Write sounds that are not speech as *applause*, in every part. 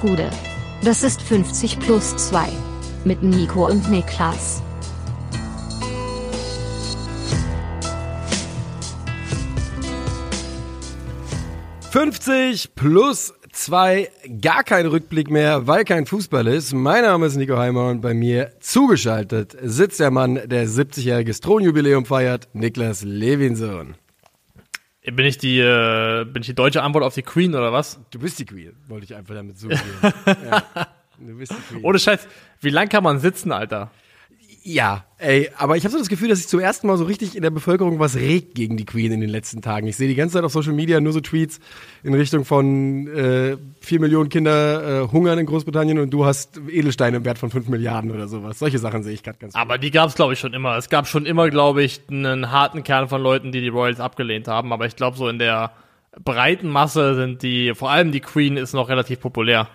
Gude. Das ist 50 plus 2. Mit Nico und Niklas. »50 plus 2, gar kein Rückblick mehr, weil kein Fußball ist. Mein Name ist Nico Heimer und bei mir zugeschaltet sitzt der Mann, der 70-jähriges Thronjubiläum feiert, Niklas Levinson. Bin ich die, äh, bin ich die deutsche Antwort auf die Queen oder was? Du bist die Queen, wollte ich einfach damit zugeben. *laughs* ja, du bist die Queen. Ohne Scheiß, wie lang kann man sitzen, Alter? Ja, ey, aber ich habe so das Gefühl, dass sich zum ersten Mal so richtig in der Bevölkerung was regt gegen die Queen in den letzten Tagen. Ich sehe die ganze Zeit auf Social Media nur so Tweets in Richtung von äh, 4 Millionen Kinder äh, hungern in Großbritannien und du hast Edelsteine im Wert von 5 Milliarden oder sowas. Solche Sachen sehe ich gerade ganz Aber die gab es, glaube ich, schon immer. Es gab schon immer, glaube ich, einen harten Kern von Leuten, die die Royals abgelehnt haben. Aber ich glaube, so in der breiten Masse sind die, vor allem die Queen ist noch relativ populär.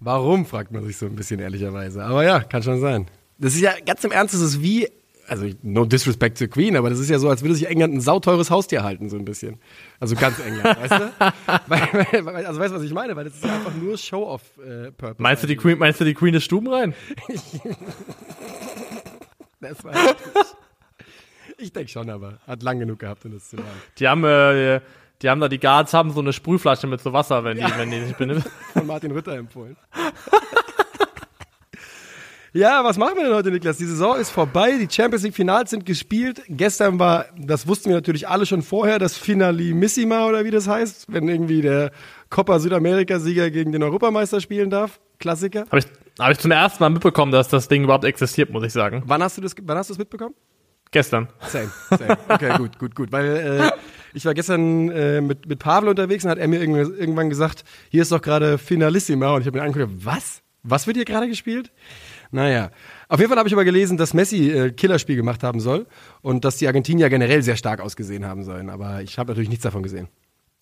Warum, fragt man sich so ein bisschen ehrlicherweise. Aber ja, kann schon sein. Das ist ja ganz im Ernst, das ist wie, also no disrespect to Queen, aber das ist ja so, als würde sich England ein sauteures Haustier halten, so ein bisschen. Also ganz England, weißt du? *laughs* Weil, weil, also weißt du, was ich meine? Weil das ist ja einfach nur Show-off-Purpose. Äh, meinst du die Queen, meinst du die Queen des Stubenrein? *laughs* das war Ich denke schon, aber hat lang genug gehabt, um das zu machen. Die haben, äh, die haben da, die Guards haben so eine Sprühflasche mit so Wasser, wenn die, ja. wenn die sich benehmen. *laughs* Von Martin Rütter empfohlen. Ja, was machen wir denn heute, Niklas? Die Saison ist vorbei, die Champions League Finals sind gespielt. Gestern war, das wussten wir natürlich alle schon vorher, das Finalimissima oder wie das heißt, wenn irgendwie der Copa Südamerika-Sieger gegen den Europameister spielen darf. Klassiker. Habe ich, hab ich zum ersten Mal mitbekommen, dass das Ding überhaupt existiert, muss ich sagen. Wann hast du das, wann hast du es mitbekommen? Gestern. Same, same. Okay, gut, gut, gut. Weil äh, ich war gestern äh, mit, mit Pavel unterwegs und hat er mir irgendwann gesagt, hier ist doch gerade Finalissima. Und ich habe mir angeguckt, was? Was wird hier gerade gespielt? Naja. Auf jeden Fall habe ich aber gelesen, dass Messi äh, Killerspiel gemacht haben soll und dass die Argentinier generell sehr stark ausgesehen haben sollen. Aber ich habe natürlich nichts davon gesehen.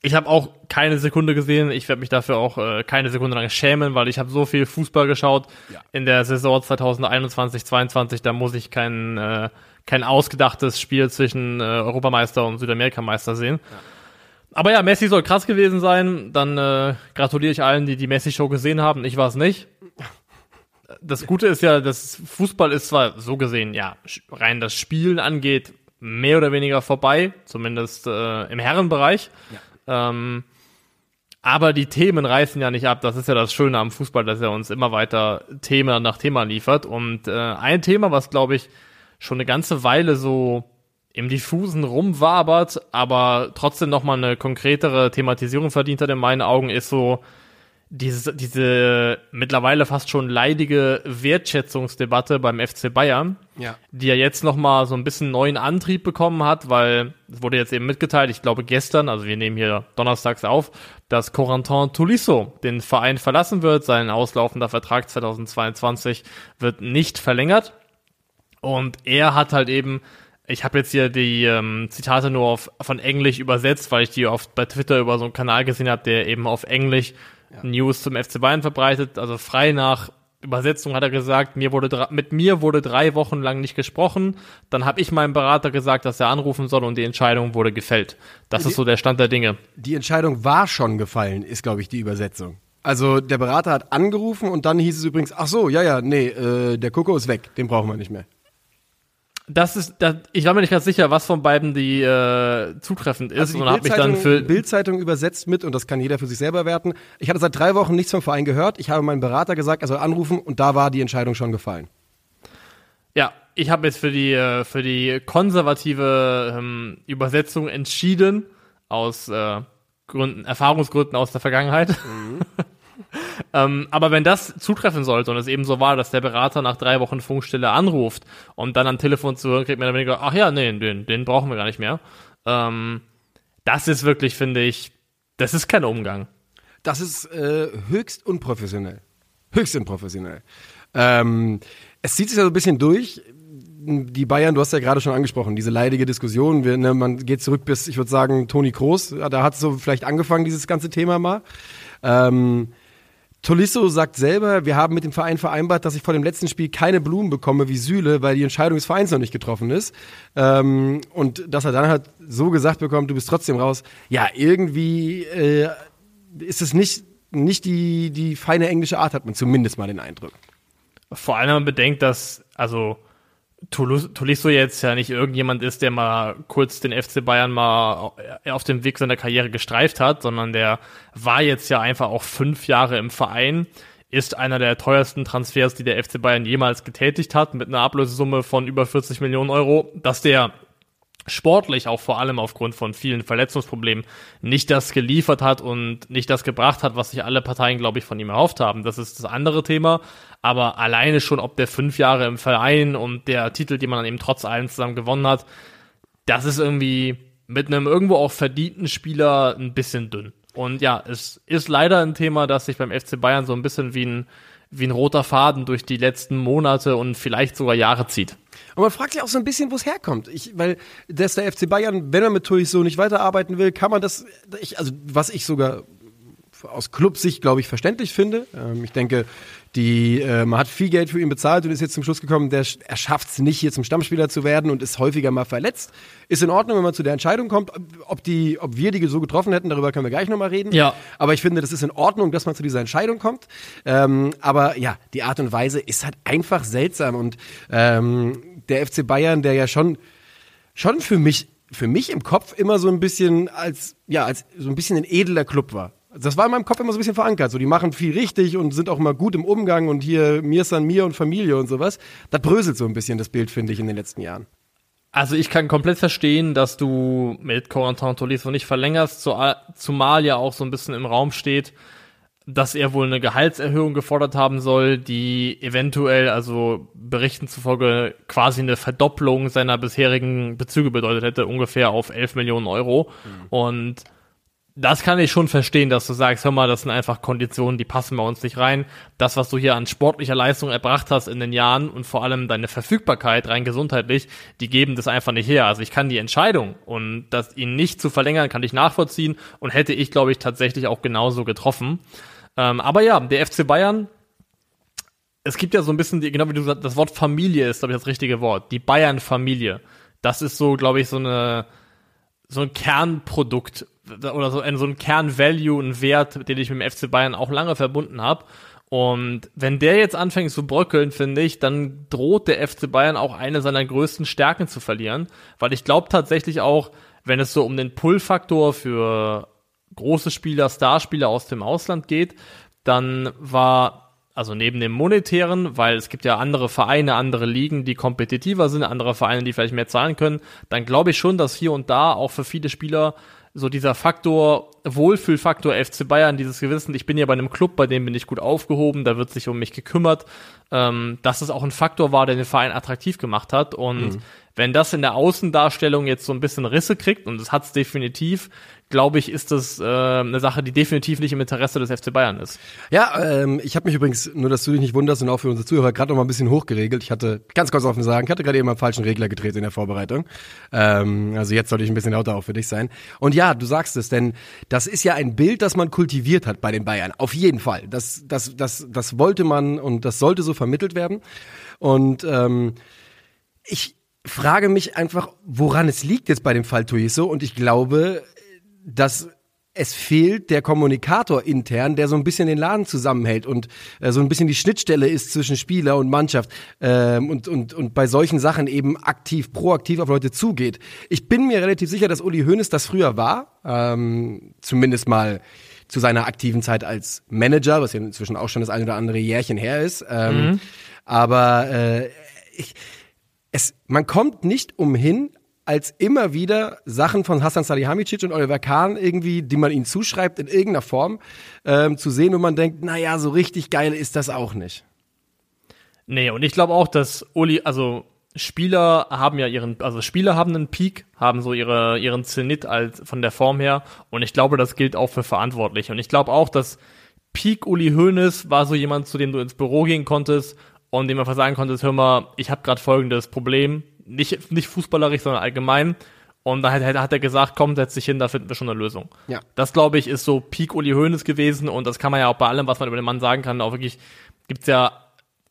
Ich habe auch keine Sekunde gesehen. Ich werde mich dafür auch äh, keine Sekunde lang schämen, weil ich habe so viel Fußball geschaut ja. in der Saison 2021, 22. Da muss ich kein, äh, kein ausgedachtes Spiel zwischen äh, Europameister und Südamerikameister sehen. Ja. Aber ja, Messi soll krass gewesen sein. Dann äh, gratuliere ich allen, die die Messi-Show gesehen haben. Ich war es nicht das Gute ist ja, dass Fußball ist zwar so gesehen, ja, rein das Spielen angeht, mehr oder weniger vorbei, zumindest äh, im Herrenbereich. Ja. Ähm, aber die Themen reißen ja nicht ab. Das ist ja das Schöne am Fußball, dass er uns immer weiter Thema nach Thema liefert. Und äh, ein Thema, was glaube ich schon eine ganze Weile so im Diffusen rumwabert, aber trotzdem nochmal eine konkretere Thematisierung verdient hat in meinen Augen, ist so diese, diese mittlerweile fast schon leidige Wertschätzungsdebatte beim FC Bayern, ja. die ja jetzt nochmal so ein bisschen neuen Antrieb bekommen hat, weil es wurde jetzt eben mitgeteilt, ich glaube gestern, also wir nehmen hier donnerstags auf, dass Corentin Tolisso den Verein verlassen wird. Sein auslaufender Vertrag 2022 wird nicht verlängert. Und er hat halt eben ich habe jetzt hier die ähm, Zitate nur auf, von Englisch übersetzt, weil ich die oft bei Twitter über so einen Kanal gesehen habe, der eben auf Englisch ja. News zum FC Bayern verbreitet. Also frei nach Übersetzung hat er gesagt, mir wurde mit mir wurde drei Wochen lang nicht gesprochen. Dann habe ich meinem Berater gesagt, dass er anrufen soll und die Entscheidung wurde gefällt. Das die, ist so der Stand der Dinge. Die Entscheidung war schon gefallen, ist glaube ich die Übersetzung. Also der Berater hat angerufen und dann hieß es übrigens, ach so, ja, ja, nee, äh, der Koko ist weg, den brauchen wir nicht mehr. Das ist, das, ich war mir nicht ganz sicher, was von beiden die äh, zutreffend ist also und habe mich dann für Bildzeitung übersetzt mit und das kann jeder für sich selber werten. Ich hatte seit drei Wochen nichts vom Verein gehört. Ich habe meinem Berater gesagt, er soll anrufen und da war die Entscheidung schon gefallen. Ja, ich habe jetzt für die äh, für die konservative ähm, Übersetzung entschieden aus äh, Gründen, Erfahrungsgründen aus der Vergangenheit. Mhm. *laughs* ähm, aber wenn das zutreffen sollte und es eben so war, dass der Berater nach drei Wochen Funkstille anruft und dann am Telefon zu hören kriegt, mehr oder weniger, ach ja, nee, den, den brauchen wir gar nicht mehr. Ähm, das ist wirklich, finde ich, das ist kein Umgang. Das ist äh, höchst unprofessionell. Höchst unprofessionell. Ähm, es zieht sich ja so ein bisschen durch. Die Bayern, du hast ja gerade schon angesprochen, diese leidige Diskussion. Wir, ne, man geht zurück bis, ich würde sagen, Toni Kroos. Da hat es so vielleicht angefangen, dieses ganze Thema mal. Ähm, Tolisso sagt selber, wir haben mit dem Verein vereinbart, dass ich vor dem letzten Spiel keine Blumen bekomme wie Süle, weil die Entscheidung des Vereins noch nicht getroffen ist. Ähm, und dass er dann halt so gesagt bekommt, du bist trotzdem raus. Ja, irgendwie äh, ist es nicht nicht die, die feine englische Art, hat man zumindest mal den Eindruck. Vor allem, bedenkt, dass, also, Tolisso jetzt ja nicht irgendjemand ist, der mal kurz den FC Bayern mal auf dem Weg seiner Karriere gestreift hat, sondern der war jetzt ja einfach auch fünf Jahre im Verein, ist einer der teuersten Transfers, die der FC Bayern jemals getätigt hat, mit einer Ablösesumme von über 40 Millionen Euro, dass der sportlich auch vor allem aufgrund von vielen Verletzungsproblemen nicht das geliefert hat und nicht das gebracht hat, was sich alle Parteien, glaube ich, von ihm erhofft haben. Das ist das andere Thema. Aber alleine schon, ob der fünf Jahre im Verein und der Titel, die man dann eben trotz allem zusammen gewonnen hat, das ist irgendwie mit einem irgendwo auch verdienten Spieler ein bisschen dünn. Und ja, es ist leider ein Thema, das sich beim FC Bayern so ein bisschen wie ein, wie ein roter Faden durch die letzten Monate und vielleicht sogar Jahre zieht. Und man fragt sich auch so ein bisschen, wo es herkommt. Ich, weil dass der FC Bayern, wenn er mit Turis so nicht weiterarbeiten will, kann man das, ich, also was ich sogar aus Clubsicht, glaube ich, verständlich finde. Ähm, ich denke, die, äh, man hat viel Geld für ihn bezahlt und ist jetzt zum Schluss gekommen, der, er schafft es nicht, hier zum Stammspieler zu werden und ist häufiger mal verletzt. Ist in Ordnung, wenn man zu der Entscheidung kommt. Ob, die, ob wir die so getroffen hätten, darüber können wir gleich nochmal reden. Ja. Aber ich finde, das ist in Ordnung, dass man zu dieser Entscheidung kommt. Ähm, aber ja, die Art und Weise ist halt einfach seltsam. Und ähm, der FC Bayern, der ja schon, schon für mich für mich im Kopf immer so ein bisschen als, ja, als so ein bisschen ein edler Club war. Das war in meinem Kopf immer so ein bisschen verankert. So, die machen viel richtig und sind auch immer gut im Umgang und hier mir ist an mir und Familie und sowas. Das bröselt so ein bisschen das Bild, finde ich, in den letzten Jahren. Also ich kann komplett verstehen, dass du mit Corentin Tolisso nicht verlängerst, zumal ja auch so ein bisschen im Raum steht, dass er wohl eine Gehaltserhöhung gefordert haben soll, die eventuell, also Berichten zufolge, quasi eine Verdopplung seiner bisherigen Bezüge bedeutet hätte, ungefähr auf 11 Millionen Euro. Mhm. Und das kann ich schon verstehen, dass du sagst, hör mal, das sind einfach Konditionen, die passen bei uns nicht rein. Das, was du hier an sportlicher Leistung erbracht hast in den Jahren und vor allem deine Verfügbarkeit rein gesundheitlich, die geben das einfach nicht her. Also ich kann die Entscheidung und das ihn nicht zu verlängern, kann ich nachvollziehen und hätte ich, glaube ich, tatsächlich auch genauso getroffen. Ähm, aber ja, der FC Bayern, es gibt ja so ein bisschen, die, genau wie du sagst, das Wort Familie ist, glaube ich, das richtige Wort. Die Bayern-Familie. Das ist so, glaube ich, so eine, so ein Kernprodukt oder so ein, so ein Kernvalue, ein Wert, den ich mit dem FC Bayern auch lange verbunden habe. Und wenn der jetzt anfängt zu bröckeln, finde ich, dann droht der FC Bayern auch eine seiner größten Stärken zu verlieren. Weil ich glaube tatsächlich auch, wenn es so um den Pull-Faktor für große Spieler, Starspieler aus dem Ausland geht, dann war also neben dem monetären, weil es gibt ja andere Vereine, andere Ligen, die kompetitiver sind, andere Vereine, die vielleicht mehr zahlen können, dann glaube ich schon, dass hier und da auch für viele Spieler so dieser Faktor, Wohlfühlfaktor FC Bayern, dieses Gewissen, ich bin ja bei einem Club, bei dem bin ich gut aufgehoben, da wird sich um mich gekümmert, ähm, dass es auch ein Faktor war, der den Verein attraktiv gemacht hat. Und mhm. Wenn das in der Außendarstellung jetzt so ein bisschen Risse kriegt, und das hat es definitiv, glaube ich, ist das äh, eine Sache, die definitiv nicht im Interesse des FC Bayern ist. Ja, ähm, ich habe mich übrigens, nur dass du dich nicht wunderst und auch für unsere Zuhörer, gerade noch mal ein bisschen hochgeregelt. Ich hatte, ganz kurz offen sagen, ich hatte gerade eben einen falschen Regler gedreht in der Vorbereitung. Ähm, also jetzt sollte ich ein bisschen lauter auch für dich sein. Und ja, du sagst es, denn das ist ja ein Bild, das man kultiviert hat bei den Bayern. Auf jeden Fall. Das, das, das, das wollte man und das sollte so vermittelt werden. Und ähm, ich frage mich einfach, woran es liegt jetzt bei dem Fall Tuiso. Und ich glaube, dass es fehlt der Kommunikator intern, der so ein bisschen den Laden zusammenhält und äh, so ein bisschen die Schnittstelle ist zwischen Spieler und Mannschaft ähm, und, und, und bei solchen Sachen eben aktiv, proaktiv auf Leute zugeht. Ich bin mir relativ sicher, dass Uli Hoeneß das früher war, ähm, zumindest mal zu seiner aktiven Zeit als Manager, was ja inzwischen auch schon das ein oder andere Jährchen her ist. Ähm, mhm. Aber äh, ich, es, man kommt nicht umhin, als immer wieder Sachen von Hassan Salihamidzic und Oliver Kahn irgendwie, die man ihnen zuschreibt in irgendeiner Form, ähm, zu sehen, wo man denkt, naja, so richtig geil ist das auch nicht. Nee, und ich glaube auch, dass Uli, also Spieler haben ja ihren, also Spieler haben einen Peak, haben so ihre, ihren Zenit als von der Form her. Und ich glaube, das gilt auch für Verantwortliche. Und ich glaube auch, dass Peak Uli Hoeneß war so jemand, zu dem du ins Büro gehen konntest und dem einfach sagen konntest, hör mal, ich habe gerade folgendes Problem, nicht, nicht fußballerisch, sondern allgemein. Und da hat, hat er gesagt, komm, setz dich hin, da finden wir schon eine Lösung. Ja. Das, glaube ich, ist so Peak Uli Hoeneß gewesen und das kann man ja auch bei allem, was man über den Mann sagen kann, auch wirklich, gibt's ja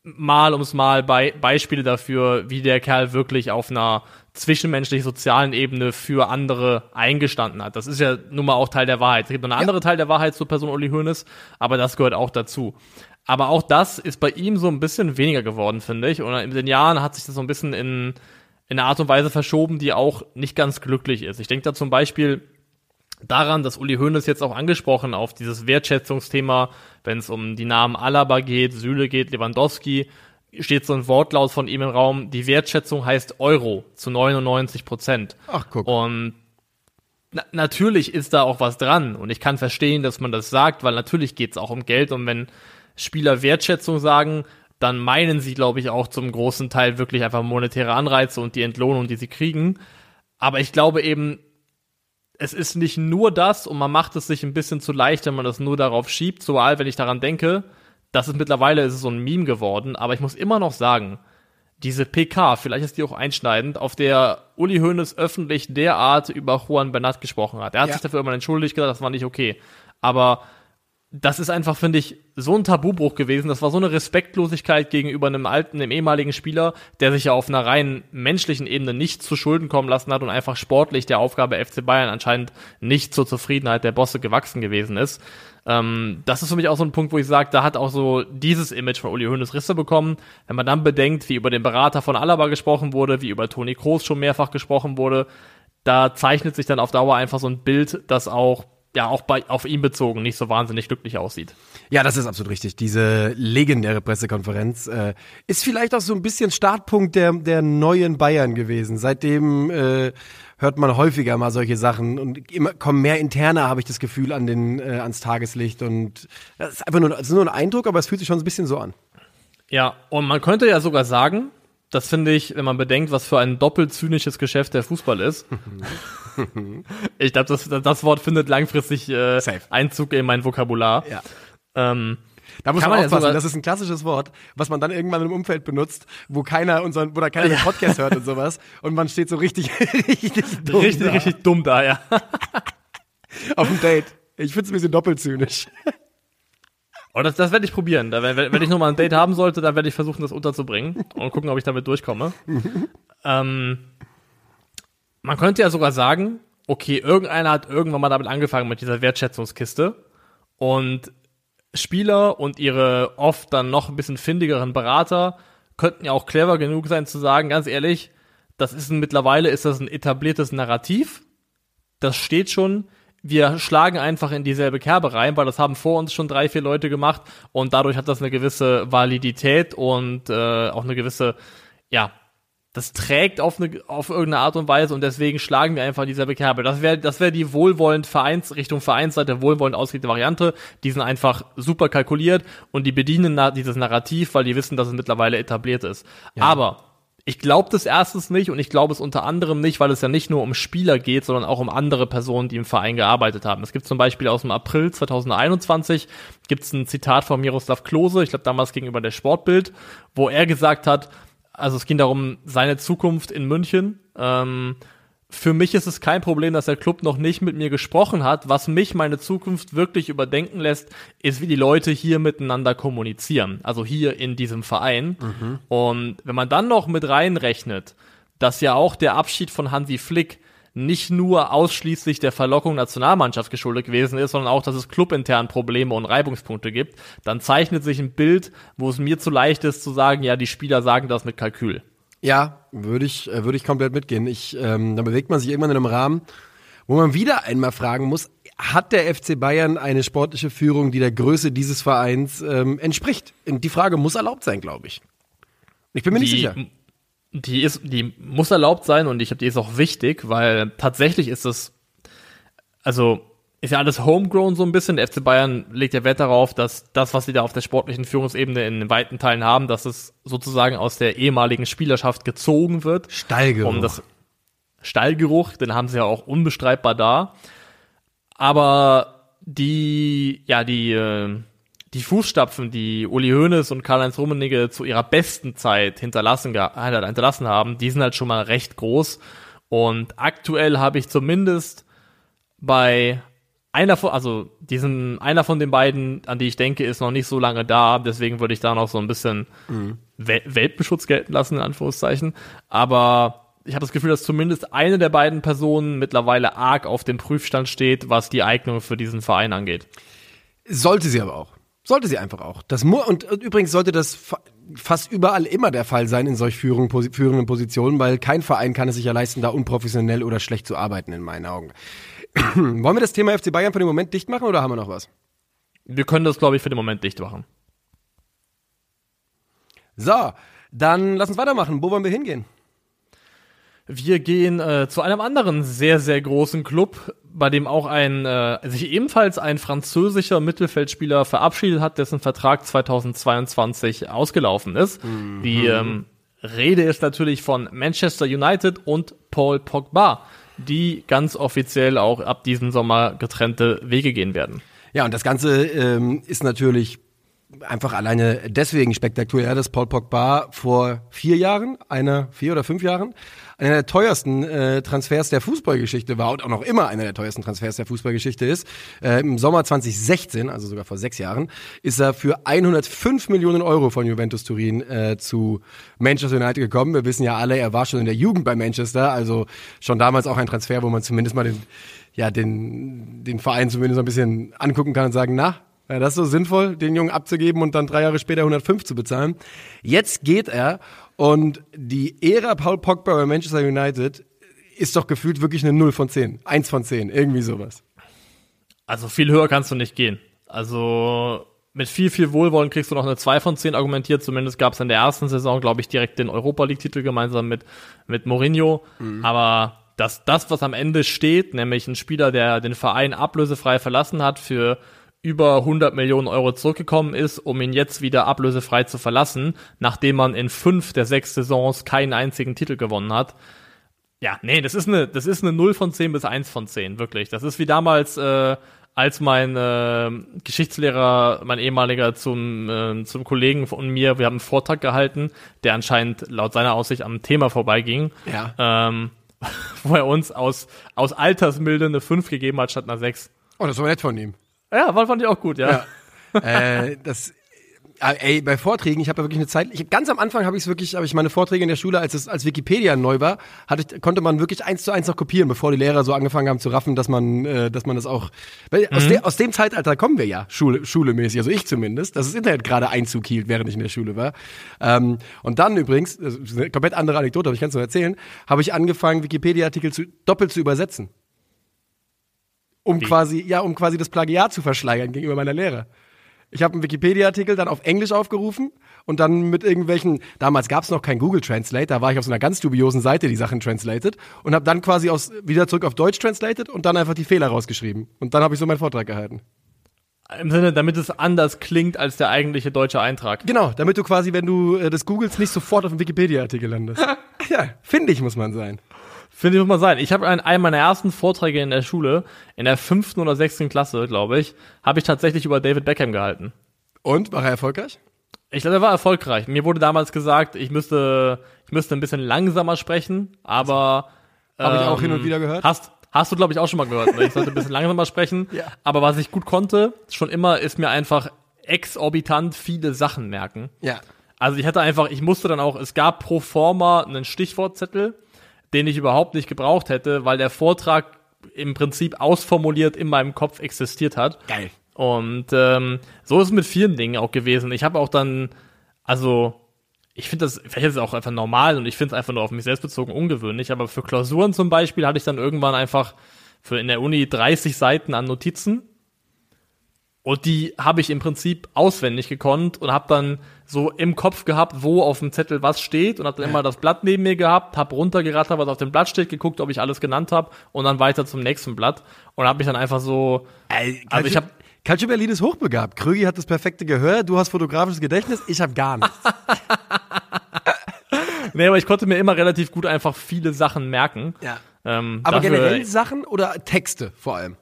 mal ums Mal Be Beispiele dafür, wie der Kerl wirklich auf einer zwischenmenschlich-sozialen Ebene für andere eingestanden hat. Das ist ja nun mal auch Teil der Wahrheit. Es gibt noch einen ja. anderen Teil der Wahrheit zur Person Uli Hoeneß, aber das gehört auch dazu. Aber auch das ist bei ihm so ein bisschen weniger geworden, finde ich. Und in den Jahren hat sich das so ein bisschen in, in eine Art und Weise verschoben, die auch nicht ganz glücklich ist. Ich denke da zum Beispiel daran, dass Uli Hoeneß jetzt auch angesprochen auf dieses Wertschätzungsthema, wenn es um die Namen Alaba geht, Süle geht, Lewandowski, steht so ein Wortlaut von ihm im Raum, die Wertschätzung heißt Euro zu 99 Prozent. Ach, guck. Und na, natürlich ist da auch was dran und ich kann verstehen, dass man das sagt, weil natürlich geht es auch um Geld und wenn Spieler Wertschätzung sagen, dann meinen sie, glaube ich, auch zum großen Teil wirklich einfach monetäre Anreize und die Entlohnung, die sie kriegen. Aber ich glaube eben, es ist nicht nur das und man macht es sich ein bisschen zu leicht, wenn man das nur darauf schiebt. Zumal, wenn ich daran denke, das ist mittlerweile ist es so ein Meme geworden, aber ich muss immer noch sagen, diese PK, vielleicht ist die auch einschneidend, auf der Uli Hoeneß öffentlich derart über Juan Bernat gesprochen hat. Er hat ja. sich dafür immer entschuldigt, gesagt, das war nicht okay. Aber das ist einfach, finde ich, so ein Tabubruch gewesen. Das war so eine Respektlosigkeit gegenüber einem alten, einem ehemaligen Spieler, der sich ja auf einer rein menschlichen Ebene nicht zu Schulden kommen lassen hat und einfach sportlich der Aufgabe FC Bayern anscheinend nicht zur Zufriedenheit der Bosse gewachsen gewesen ist. Ähm, das ist für mich auch so ein Punkt, wo ich sage, da hat auch so dieses Image von Uli Hoeneß Risse bekommen. Wenn man dann bedenkt, wie über den Berater von Alaba gesprochen wurde, wie über Toni Kroos schon mehrfach gesprochen wurde, da zeichnet sich dann auf Dauer einfach so ein Bild, das auch ja auch bei auf ihn bezogen nicht so wahnsinnig glücklich aussieht. Ja, das ist absolut richtig. Diese legendäre Pressekonferenz äh, ist vielleicht auch so ein bisschen Startpunkt der der neuen Bayern gewesen. Seitdem äh, hört man häufiger mal solche Sachen und immer kommen mehr interner, habe ich das Gefühl, an den äh, ans Tageslicht und das ist einfach nur, das ist nur ein Eindruck, aber es fühlt sich schon ein bisschen so an. Ja, und man könnte ja sogar sagen, das finde ich, wenn man bedenkt, was für ein doppelt zynisches Geschäft der Fußball ist. *laughs* *laughs* ich glaube, das, das Wort findet langfristig äh, Einzug in mein Vokabular. Ja. Ähm, da muss man, man aufpassen, das ist ein klassisches Wort, was man dann irgendwann im Umfeld benutzt, wo keiner unseren, wo da keiner ja. den Podcast hört und sowas. Und man steht so richtig, *laughs* richtig dumm Richtig, da. richtig dumm da, ja. *laughs* Auf dem Date. Ich finde es ein bisschen doppelt zynisch. Oh, das, das werde ich probieren. Da, wenn, wenn ich nochmal ein Date haben sollte, dann werde ich versuchen, das unterzubringen und gucken, ob ich damit durchkomme. ähm, man könnte ja sogar sagen, okay, irgendeiner hat irgendwann mal damit angefangen mit dieser Wertschätzungskiste und Spieler und ihre oft dann noch ein bisschen findigeren Berater könnten ja auch clever genug sein zu sagen, ganz ehrlich, das ist ein, mittlerweile ist das ein etabliertes Narrativ. Das steht schon. Wir schlagen einfach in dieselbe Kerbe rein, weil das haben vor uns schon drei, vier Leute gemacht und dadurch hat das eine gewisse Validität und äh, auch eine gewisse, ja, das trägt auf, eine, auf irgendeine Art und Weise und deswegen schlagen wir einfach in dieselbe Kerbe. Das wäre das wäre die wohlwollend Vereins Richtung Vereinsseite wohlwollend ausgerichtete Variante. Die sind einfach super kalkuliert und die bedienen dieses Narrativ, weil die wissen, dass es mittlerweile etabliert ist. Ja. Aber ich glaube das erstens nicht und ich glaube es unter anderem nicht, weil es ja nicht nur um Spieler geht, sondern auch um andere Personen, die im Verein gearbeitet haben. Es gibt zum Beispiel aus dem April 2021 gibt es ein Zitat von Miroslav Klose, ich glaube damals gegenüber der Sportbild, wo er gesagt hat, also es ging darum, seine Zukunft in München. Ähm, für mich ist es kein Problem, dass der Club noch nicht mit mir gesprochen hat. Was mich meine Zukunft wirklich überdenken lässt, ist, wie die Leute hier miteinander kommunizieren. Also hier in diesem Verein. Mhm. Und wenn man dann noch mit reinrechnet, dass ja auch der Abschied von Hansi Flick nicht nur ausschließlich der Verlockung Nationalmannschaft geschuldet gewesen ist, sondern auch, dass es clubintern Probleme und Reibungspunkte gibt, dann zeichnet sich ein Bild, wo es mir zu leicht ist zu sagen, ja, die Spieler sagen das mit Kalkül. Ja, würde ich, äh, würde ich komplett mitgehen. Ich, ähm, da bewegt man sich irgendwann in einem Rahmen, wo man wieder einmal fragen muss, hat der FC Bayern eine sportliche Führung, die der Größe dieses Vereins ähm, entspricht? Die Frage muss erlaubt sein, glaube ich. Ich bin mir die, nicht sicher die ist, die muss erlaubt sein und ich habe die ist auch wichtig, weil tatsächlich ist es, also ist ja alles homegrown so ein bisschen. Der FC Bayern legt ja Wert darauf, dass das, was sie da auf der sportlichen Führungsebene in weiten Teilen haben, dass es sozusagen aus der ehemaligen Spielerschaft gezogen wird. Stallgeruch. Um das Stallgeruch, den haben sie ja auch unbestreitbar da. Aber die, ja, die, äh, die Fußstapfen, die Uli Hoeneß und Karl-Heinz Rummenigge zu ihrer besten Zeit hinterlassen, hinterlassen haben, die sind halt schon mal recht groß. Und aktuell habe ich zumindest bei einer von, also diesen, einer von den beiden, an die ich denke, ist noch nicht so lange da, deswegen würde ich da noch so ein bisschen mhm. Wel Welpenschutz gelten lassen, in Anführungszeichen. Aber ich habe das Gefühl, dass zumindest eine der beiden Personen mittlerweile arg auf dem Prüfstand steht, was die Eignung für diesen Verein angeht. Sollte sie aber auch. Sollte sie einfach auch. Das mu und, und übrigens sollte das fa fast überall immer der Fall sein in solch führenden, führenden Positionen, weil kein Verein kann es sich ja leisten, da unprofessionell oder schlecht zu arbeiten, in meinen Augen. *clears throat* Wollen wir das Thema FC Bayern für den Moment dicht machen oder haben wir noch was? Wir können das, glaube ich, für den Moment dicht machen. So, dann lass uns weitermachen. Wo wollen wir hingehen? Wir gehen äh, zu einem anderen sehr, sehr großen Club, bei dem auch ein äh, sich ebenfalls ein französischer Mittelfeldspieler verabschiedet hat, dessen Vertrag 2022 ausgelaufen ist. Mhm. Die ähm, Rede ist natürlich von Manchester United und Paul Pogba, die ganz offiziell auch ab diesem Sommer getrennte Wege gehen werden. Ja, und das Ganze ähm, ist natürlich einfach alleine deswegen spektakulär, dass Paul Pogba vor vier Jahren, einer, vier oder fünf Jahren, einer der teuersten äh, Transfers der Fußballgeschichte war und auch noch immer einer der teuersten Transfers der Fußballgeschichte ist. Äh, Im Sommer 2016, also sogar vor sechs Jahren, ist er für 105 Millionen Euro von Juventus Turin äh, zu Manchester United gekommen. Wir wissen ja alle, er war schon in der Jugend bei Manchester, also schon damals auch ein Transfer, wo man zumindest mal den ja, den, den Verein zumindest ein bisschen angucken kann und sagen, na, ja, das ist so sinnvoll, den Jungen abzugeben und dann drei Jahre später 105 zu bezahlen. Jetzt geht er und die Ära Paul Pogba bei Manchester United ist doch gefühlt wirklich eine 0 von 10. 1 von 10, irgendwie sowas. Also viel höher kannst du nicht gehen. Also mit viel, viel Wohlwollen kriegst du noch eine 2 von 10 argumentiert. Zumindest gab es in der ersten Saison, glaube ich, direkt den Europa League-Titel gemeinsam mit, mit Mourinho. Mhm. Aber dass das, was am Ende steht, nämlich ein Spieler, der den Verein ablösefrei verlassen hat, für über 100 Millionen Euro zurückgekommen ist, um ihn jetzt wieder ablösefrei zu verlassen, nachdem man in fünf der sechs Saisons keinen einzigen Titel gewonnen hat. Ja, nee, das ist eine, das ist eine 0 von 10 bis 1 von 10, wirklich. Das ist wie damals, äh, als mein äh, Geschichtslehrer, mein ehemaliger zum, äh, zum Kollegen von mir, wir haben einen Vortrag gehalten, der anscheinend laut seiner Aussicht am Thema vorbeiging. Ja. Ähm, *laughs* wo er uns aus, aus Altersmilde eine 5 gegeben hat statt einer 6. Oh, das war nett von ihm. Ja, fand ich auch gut, ja. ja. äh, das ah, Ey, bei Vorträgen, ich habe ja wirklich eine Zeit, ich, ganz am Anfang habe ich es wirklich, habe ich meine Vorträge in der Schule, als es als Wikipedia neu war, hatte ich, konnte man wirklich eins zu eins noch kopieren, bevor die Lehrer so angefangen haben zu raffen, dass man, äh, dass man das auch, weil mhm. aus, de, aus dem Zeitalter kommen wir ja, Schule, schulemäßig, also ich zumindest, dass das Internet gerade Einzug hielt, während ich in der Schule war. Ähm, und dann übrigens, das ist eine komplett andere Anekdote, aber ich kann es nur erzählen, habe ich angefangen, Wikipedia-Artikel zu, doppelt zu übersetzen um Wie? quasi, ja, um quasi das Plagiat zu verschleiern gegenüber meiner Lehrer. Ich habe einen Wikipedia-Artikel dann auf Englisch aufgerufen und dann mit irgendwelchen, damals gab es noch kein Google Translate, da war ich auf so einer ganz dubiosen Seite die Sachen translated und habe dann quasi aus, wieder zurück auf Deutsch translated und dann einfach die Fehler rausgeschrieben. Und dann habe ich so meinen Vortrag gehalten. Im Sinne, damit es anders klingt als der eigentliche deutsche Eintrag. Genau, damit du quasi, wenn du äh, das googelst, nicht sofort auf dem Wikipedia-Artikel landest. *laughs* ja, finde ich, muss man sein. Finde ich, muss man sein. Ich habe einen meiner ersten Vorträge in der Schule, in der fünften oder sechsten Klasse, glaube ich, habe ich tatsächlich über David Beckham gehalten. Und war er erfolgreich? Ich glaube, er war erfolgreich. Mir wurde damals gesagt, ich müsste, ich müsste ein bisschen langsamer sprechen, aber ähm, habe ich auch hin und ähm, wieder gehört. Hast Hast du, glaube ich, auch schon mal gehört. Ne? Ich sollte ein bisschen langsamer sprechen. *laughs* Ja. Aber was ich gut konnte, schon immer, ist mir einfach exorbitant viele Sachen merken. Ja. Also ich hatte einfach, ich musste dann auch, es gab pro forma einen Stichwortzettel den ich überhaupt nicht gebraucht hätte, weil der Vortrag im Prinzip ausformuliert in meinem Kopf existiert hat. Geil. Und ähm, so ist es mit vielen Dingen auch gewesen. Ich habe auch dann, also ich finde das, vielleicht ist es auch einfach normal und ich finde es einfach nur auf mich selbst bezogen ungewöhnlich, aber für Klausuren zum Beispiel hatte ich dann irgendwann einfach für in der Uni 30 Seiten an Notizen und die habe ich im Prinzip auswendig gekonnt und habe dann so im Kopf gehabt, wo auf dem Zettel was steht und habe dann immer das Blatt neben mir gehabt, habe runtergerattert, was auf dem Blatt steht, geguckt, ob ich alles genannt habe und dann weiter zum nächsten Blatt und habe mich dann einfach so Ey, also ich habe Calcio Berlin ist hochbegabt. Krögi hat das perfekte Gehör, du hast fotografisches Gedächtnis, ich habe gar nichts. *laughs* nee, aber ich konnte mir immer relativ gut einfach viele Sachen merken. Ja. Ähm, aber dafür, generell Sachen oder Texte vor allem?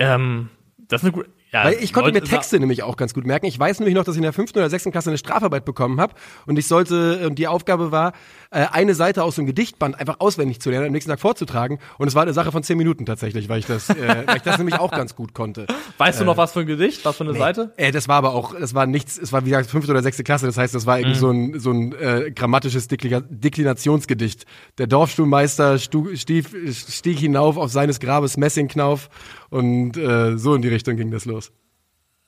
Ähm, das ist eine gute. Ja, Weil ich konnte mir Texte nämlich auch ganz gut merken. Ich weiß nämlich noch, dass ich in der fünften oder sechsten Klasse eine Strafarbeit bekommen habe und ich sollte, und die Aufgabe war, äh, eine Seite aus so einem Gedichtband einfach auswendig zu lernen, am nächsten Tag vorzutragen. Und es war eine Sache von zehn Minuten tatsächlich, weil ich das, äh, weil ich das nämlich auch ganz gut konnte. *laughs* Weißt du noch was für ein Gedicht? Was für eine Seite? Äh, das war aber auch, das war nichts, es war wie gesagt fünfte oder sechste Klasse, das heißt, das war irgendwie so ein, so ein äh, grammatisches Dekli Deklinationsgedicht. Der Dorfstuhlmeister stu, stief, stieg hinauf auf seines Grabes Messingknauf und äh, so in die Richtung ging das los.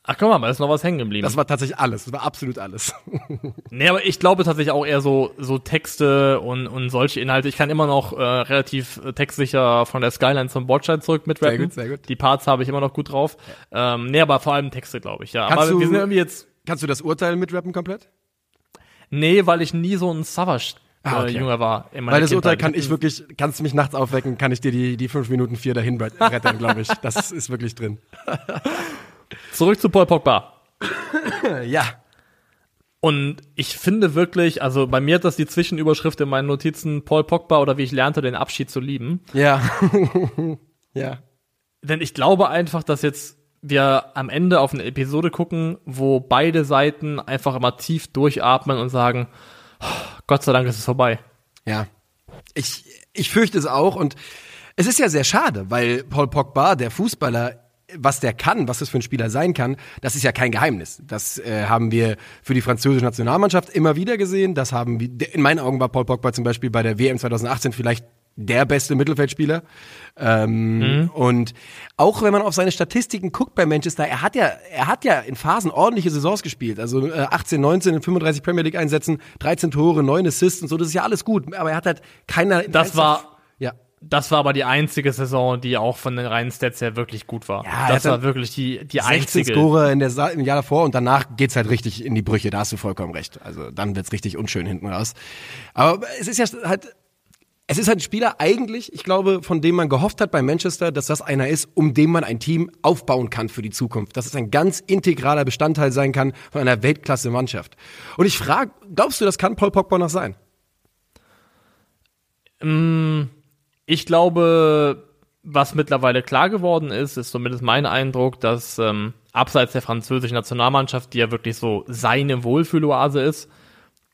Ach komm mal, da ist noch was hängen geblieben. Das war tatsächlich alles, das war absolut alles. *laughs* Nee, aber ich glaube tatsächlich auch eher so, so Texte und, und solche Inhalte. Ich kann immer noch äh, relativ äh, textsicher von der Skyline zum Bordstein zurück mitrappen. Sehr gut, sehr gut. Die Parts habe ich immer noch gut drauf. Ähm, nee, aber vor allem Texte, glaube ich, ja. Kannst aber du- wir sind irgendwie jetzt, Kannst du das Urteil mitrappen komplett? nee, weil ich nie so ein Savage äh, Ah, okay. Jünger war. In meiner Weil das Urteil kann ich wirklich, kannst du mich nachts aufwecken, kann ich dir die, die fünf Minuten vier dahin brettern, glaube ich. Das ist wirklich drin. *laughs* Zurück zu Paul Pogba. *coughs* Ja. Und ich finde wirklich, also bei mir hat das die Zwischenüberschrift in meinen Notizen, Paul Pogba oder wie ich lernte, den Abschied zu lieben. Ja. *laughs* ja. Denn ich glaube einfach, dass jetzt wir am Ende auf eine Episode gucken, wo beide Seiten einfach immer tief durchatmen und sagen, "Oh, Gott sei Dank ist es vorbei. Ja. Ich, ich fürchte es auch und es ist ja sehr schade, weil Paul Pogba, der Fußballer, was der kann, was das für ein Spieler sein kann, das ist ja kein Geheimnis. Das äh, haben wir für die französische Nationalmannschaft immer wieder gesehen. Das haben wir, in meinen Augen war Paul Pogba zum Beispiel bei der WM 2018 vielleicht der beste Mittelfeldspieler. Ähm, Und auch wenn man auf seine Statistiken guckt bei Manchester, er hat ja, er hat ja in Phasen ordentliche Saisons gespielt. Also äh, 18, 19 in 35 Premier League Einsätzen, 13 Tore, 9 Assists und so, das ist ja alles gut. Aber er hat halt keiner. Das war-. Das war aber die einzige Saison, die auch von den reinen Stats her wirklich gut war. Ja, das war wirklich die, die 16 einzige. Score in der Sa im Jahr davor und danach geht's halt richtig in die Brüche. Da hast du vollkommen recht. Also dann wird's richtig unschön hinten raus. Aber es ist ja halt, es ist halt ein Spieler eigentlich, ich glaube, von dem man gehofft hat bei Manchester, dass das einer ist, um den man ein Team aufbauen kann für die Zukunft. Dass es ein ganz integraler Bestandteil sein kann von einer Weltklasse-Mannschaft. Und ich frage, glaubst du, das kann Paul Pogba noch sein? Ich glaube, was mittlerweile klar geworden ist, ist zumindest mein Eindruck, dass ähm, abseits der französischen Nationalmannschaft, die ja wirklich so seine Wohlfühloase ist,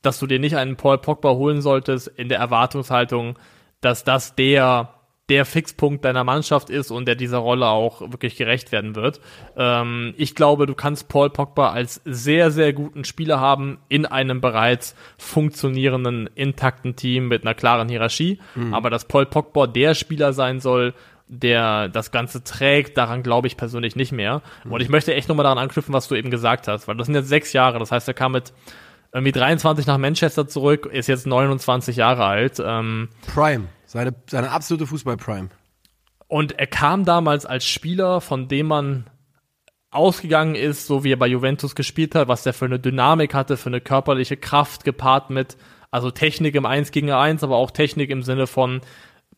dass du dir nicht einen Paul Pogba holen solltest in der Erwartungshaltung, dass das der der Fixpunkt deiner Mannschaft ist und der dieser Rolle auch wirklich gerecht werden wird. Ähm, ich glaube, du kannst Paul Pogba als sehr, sehr guten Spieler haben in einem bereits funktionierenden, intakten Team mit einer klaren Hierarchie. Aber dass Paul Pogba der Spieler sein soll, der das Ganze trägt, daran glaube ich persönlich nicht mehr. Und ich möchte echt nochmal daran anknüpfen, was du eben gesagt hast, weil das sind jetzt sechs Jahre. Das heißt, er kam mit irgendwie 23 nach Manchester zurück, ist jetzt 29 Jahre alt. Ähm, Prime. Seine, seine absolute Fußball-Prime. Und er kam damals als Spieler, von dem man ausgegangen ist, so wie er bei Juventus gespielt hat, was der für eine Dynamik hatte, für eine körperliche Kraft gepaart mit, also Technik im 1 gegen 1, aber auch Technik im Sinne von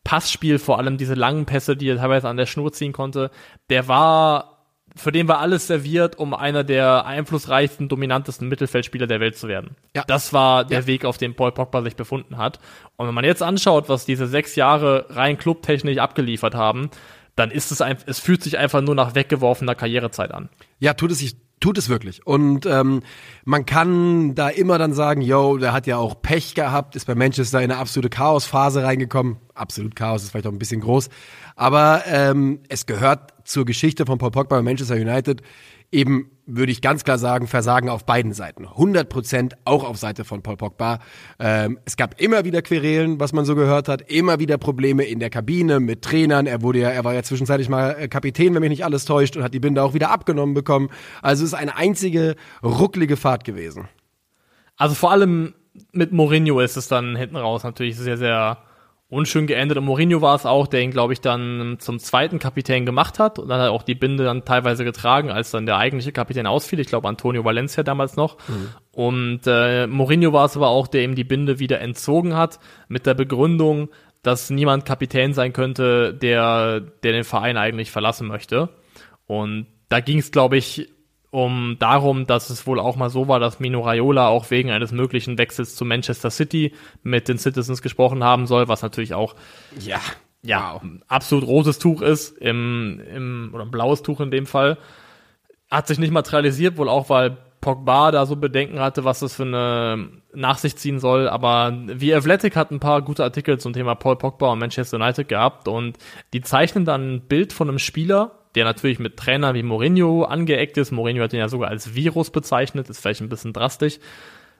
Passspiel, vor allem diese langen Pässe, die er teilweise an der Schnur ziehen konnte. Der war, für den war alles serviert, um einer der einflussreichsten, dominantesten Mittelfeldspieler der Welt zu werden. Ja. Das war der Ja. Weg, auf dem Paul Pogba sich befunden hat. Und wenn man jetzt anschaut, was diese sechs Jahre rein clubtechnisch abgeliefert haben, dann ist es einfach, es fühlt sich einfach nur nach weggeworfener Karrierezeit an. Ja, tut es sich, tut es wirklich. Und ähm, man kann da immer dann sagen, yo, der hat ja auch Pech gehabt, ist bei Manchester in eine absolute Chaosphase reingekommen. Absolut Chaos ist vielleicht auch ein bisschen groß. Aber ähm, es gehört zur Geschichte von Paul Pogba bei Manchester United eben, würde ich ganz klar sagen, Versagen auf beiden Seiten. 100 Prozent auch auf Seite von Paul Pogba. Ähm, es gab immer wieder Querelen, was man so gehört hat, immer wieder Probleme in der Kabine mit Trainern. Er wurde ja, er war ja zwischenzeitlich mal äh, Kapitän, wenn mich nicht alles täuscht, und hat die Binde auch wieder abgenommen bekommen. Also es ist eine einzige rucklige Fahrt gewesen. Also vor allem mit Mourinho ist es dann hinten raus natürlich sehr, sehr unschön geendet. Und Mourinho war es auch, der ihn, glaube ich, dann zum zweiten Kapitän gemacht hat und dann hat er auch die Binde dann teilweise getragen, als dann der eigentliche Kapitän ausfiel. Ich glaube, Antonio Valencia damals noch. Und äh, Mourinho war es aber auch, der ihm die Binde wieder entzogen hat, mit der Begründung, dass niemand Kapitän sein könnte, der, der den Verein eigentlich verlassen möchte. Und da ging es, glaube ich, um darum, dass es wohl auch mal so war, dass Mino Raiola auch wegen eines möglichen Wechsels zu Manchester City mit den Citizens gesprochen haben soll, was natürlich auch Ja. ja absolut rotes Tuch ist, im, im oder ein blaues Tuch in dem Fall. hat sich nicht materialisiert, wohl auch, weil Pogba da so Bedenken hatte, was das für eine nach sich ziehen soll. Aber wie Athletic hat ein paar gute Artikel zum Thema Paul Pogba und Manchester United gehabt und die zeichnen dann ein Bild von einem Spieler, der natürlich mit Trainer wie Mourinho angeeckt ist. Mourinho hat ihn ja sogar als Virus bezeichnet, ist vielleicht ein bisschen drastisch.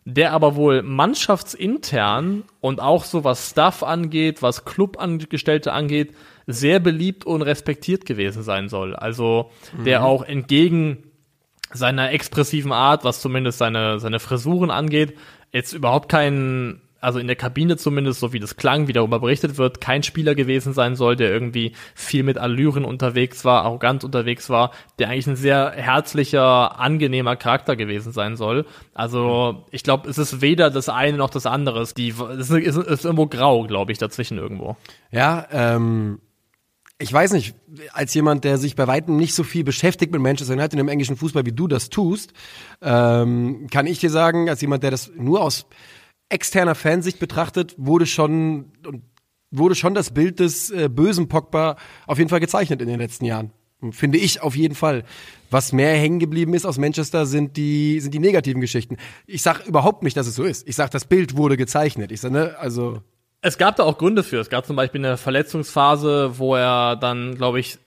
Der aber wohl mannschaftsintern und auch so was Stuff angeht, was Clubangestellte angeht, sehr beliebt und respektiert gewesen sein soll. Also der mhm. auch entgegen seiner expressiven Art, was zumindest seine, seine Frisuren angeht, jetzt überhaupt kein, also in der Kabine zumindest, so wie das klang, wie darüber berichtet wird, kein Spieler gewesen sein soll, der irgendwie viel mit Allüren unterwegs war, arrogant unterwegs war, der eigentlich ein sehr herzlicher, angenehmer Charakter gewesen sein soll. Also ich glaube, es ist weder das eine noch das andere. Die, es ist, ist irgendwo grau, glaube ich, dazwischen irgendwo. Ja, ähm, ich weiß nicht, als jemand, der sich bei weitem nicht so viel beschäftigt mit Manchester United im englischen Fußball, wie du das tust, ähm, kann ich dir sagen, als jemand, der das nur aus externer Fansicht betrachtet, wurde schon wurde schon das Bild des äh, bösen Pogba auf jeden Fall gezeichnet in den letzten Jahren. Finde ich auf jeden Fall. Was mehr hängen geblieben ist aus Manchester sind die, sind die negativen Geschichten. Ich sag überhaupt nicht, dass es so ist. Ich sag, das Bild wurde gezeichnet. Ich sag, ne, also. Es gab da auch Gründe für. Es gab zum Beispiel eine Verletzungsphase, wo er dann, glaube ich,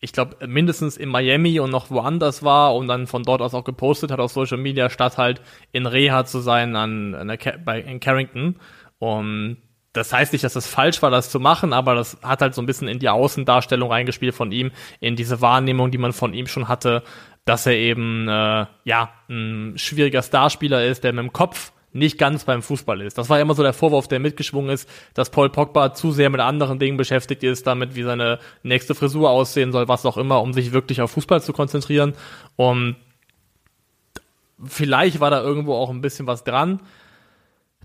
ich glaube, mindestens in Miami und noch woanders war und dann von dort aus auch gepostet hat auf Social Media, statt halt in Reha zu sein an, an bei, in Carrington. Und das heißt nicht, dass es falsch war, das zu machen, aber das hat halt so ein bisschen in die Außendarstellung reingespielt von ihm, in diese Wahrnehmung, die man von ihm schon hatte, dass er eben äh, ja ein schwieriger Starspieler ist, der mit dem Kopf nicht ganz beim Fußball ist. Das war immer so der Vorwurf, der mitgeschwungen ist, dass Paul Pogba zu sehr mit anderen Dingen beschäftigt ist, damit wie seine nächste Frisur aussehen soll, was auch immer, um sich wirklich auf Fußball zu konzentrieren. Und vielleicht war da irgendwo auch ein bisschen was dran.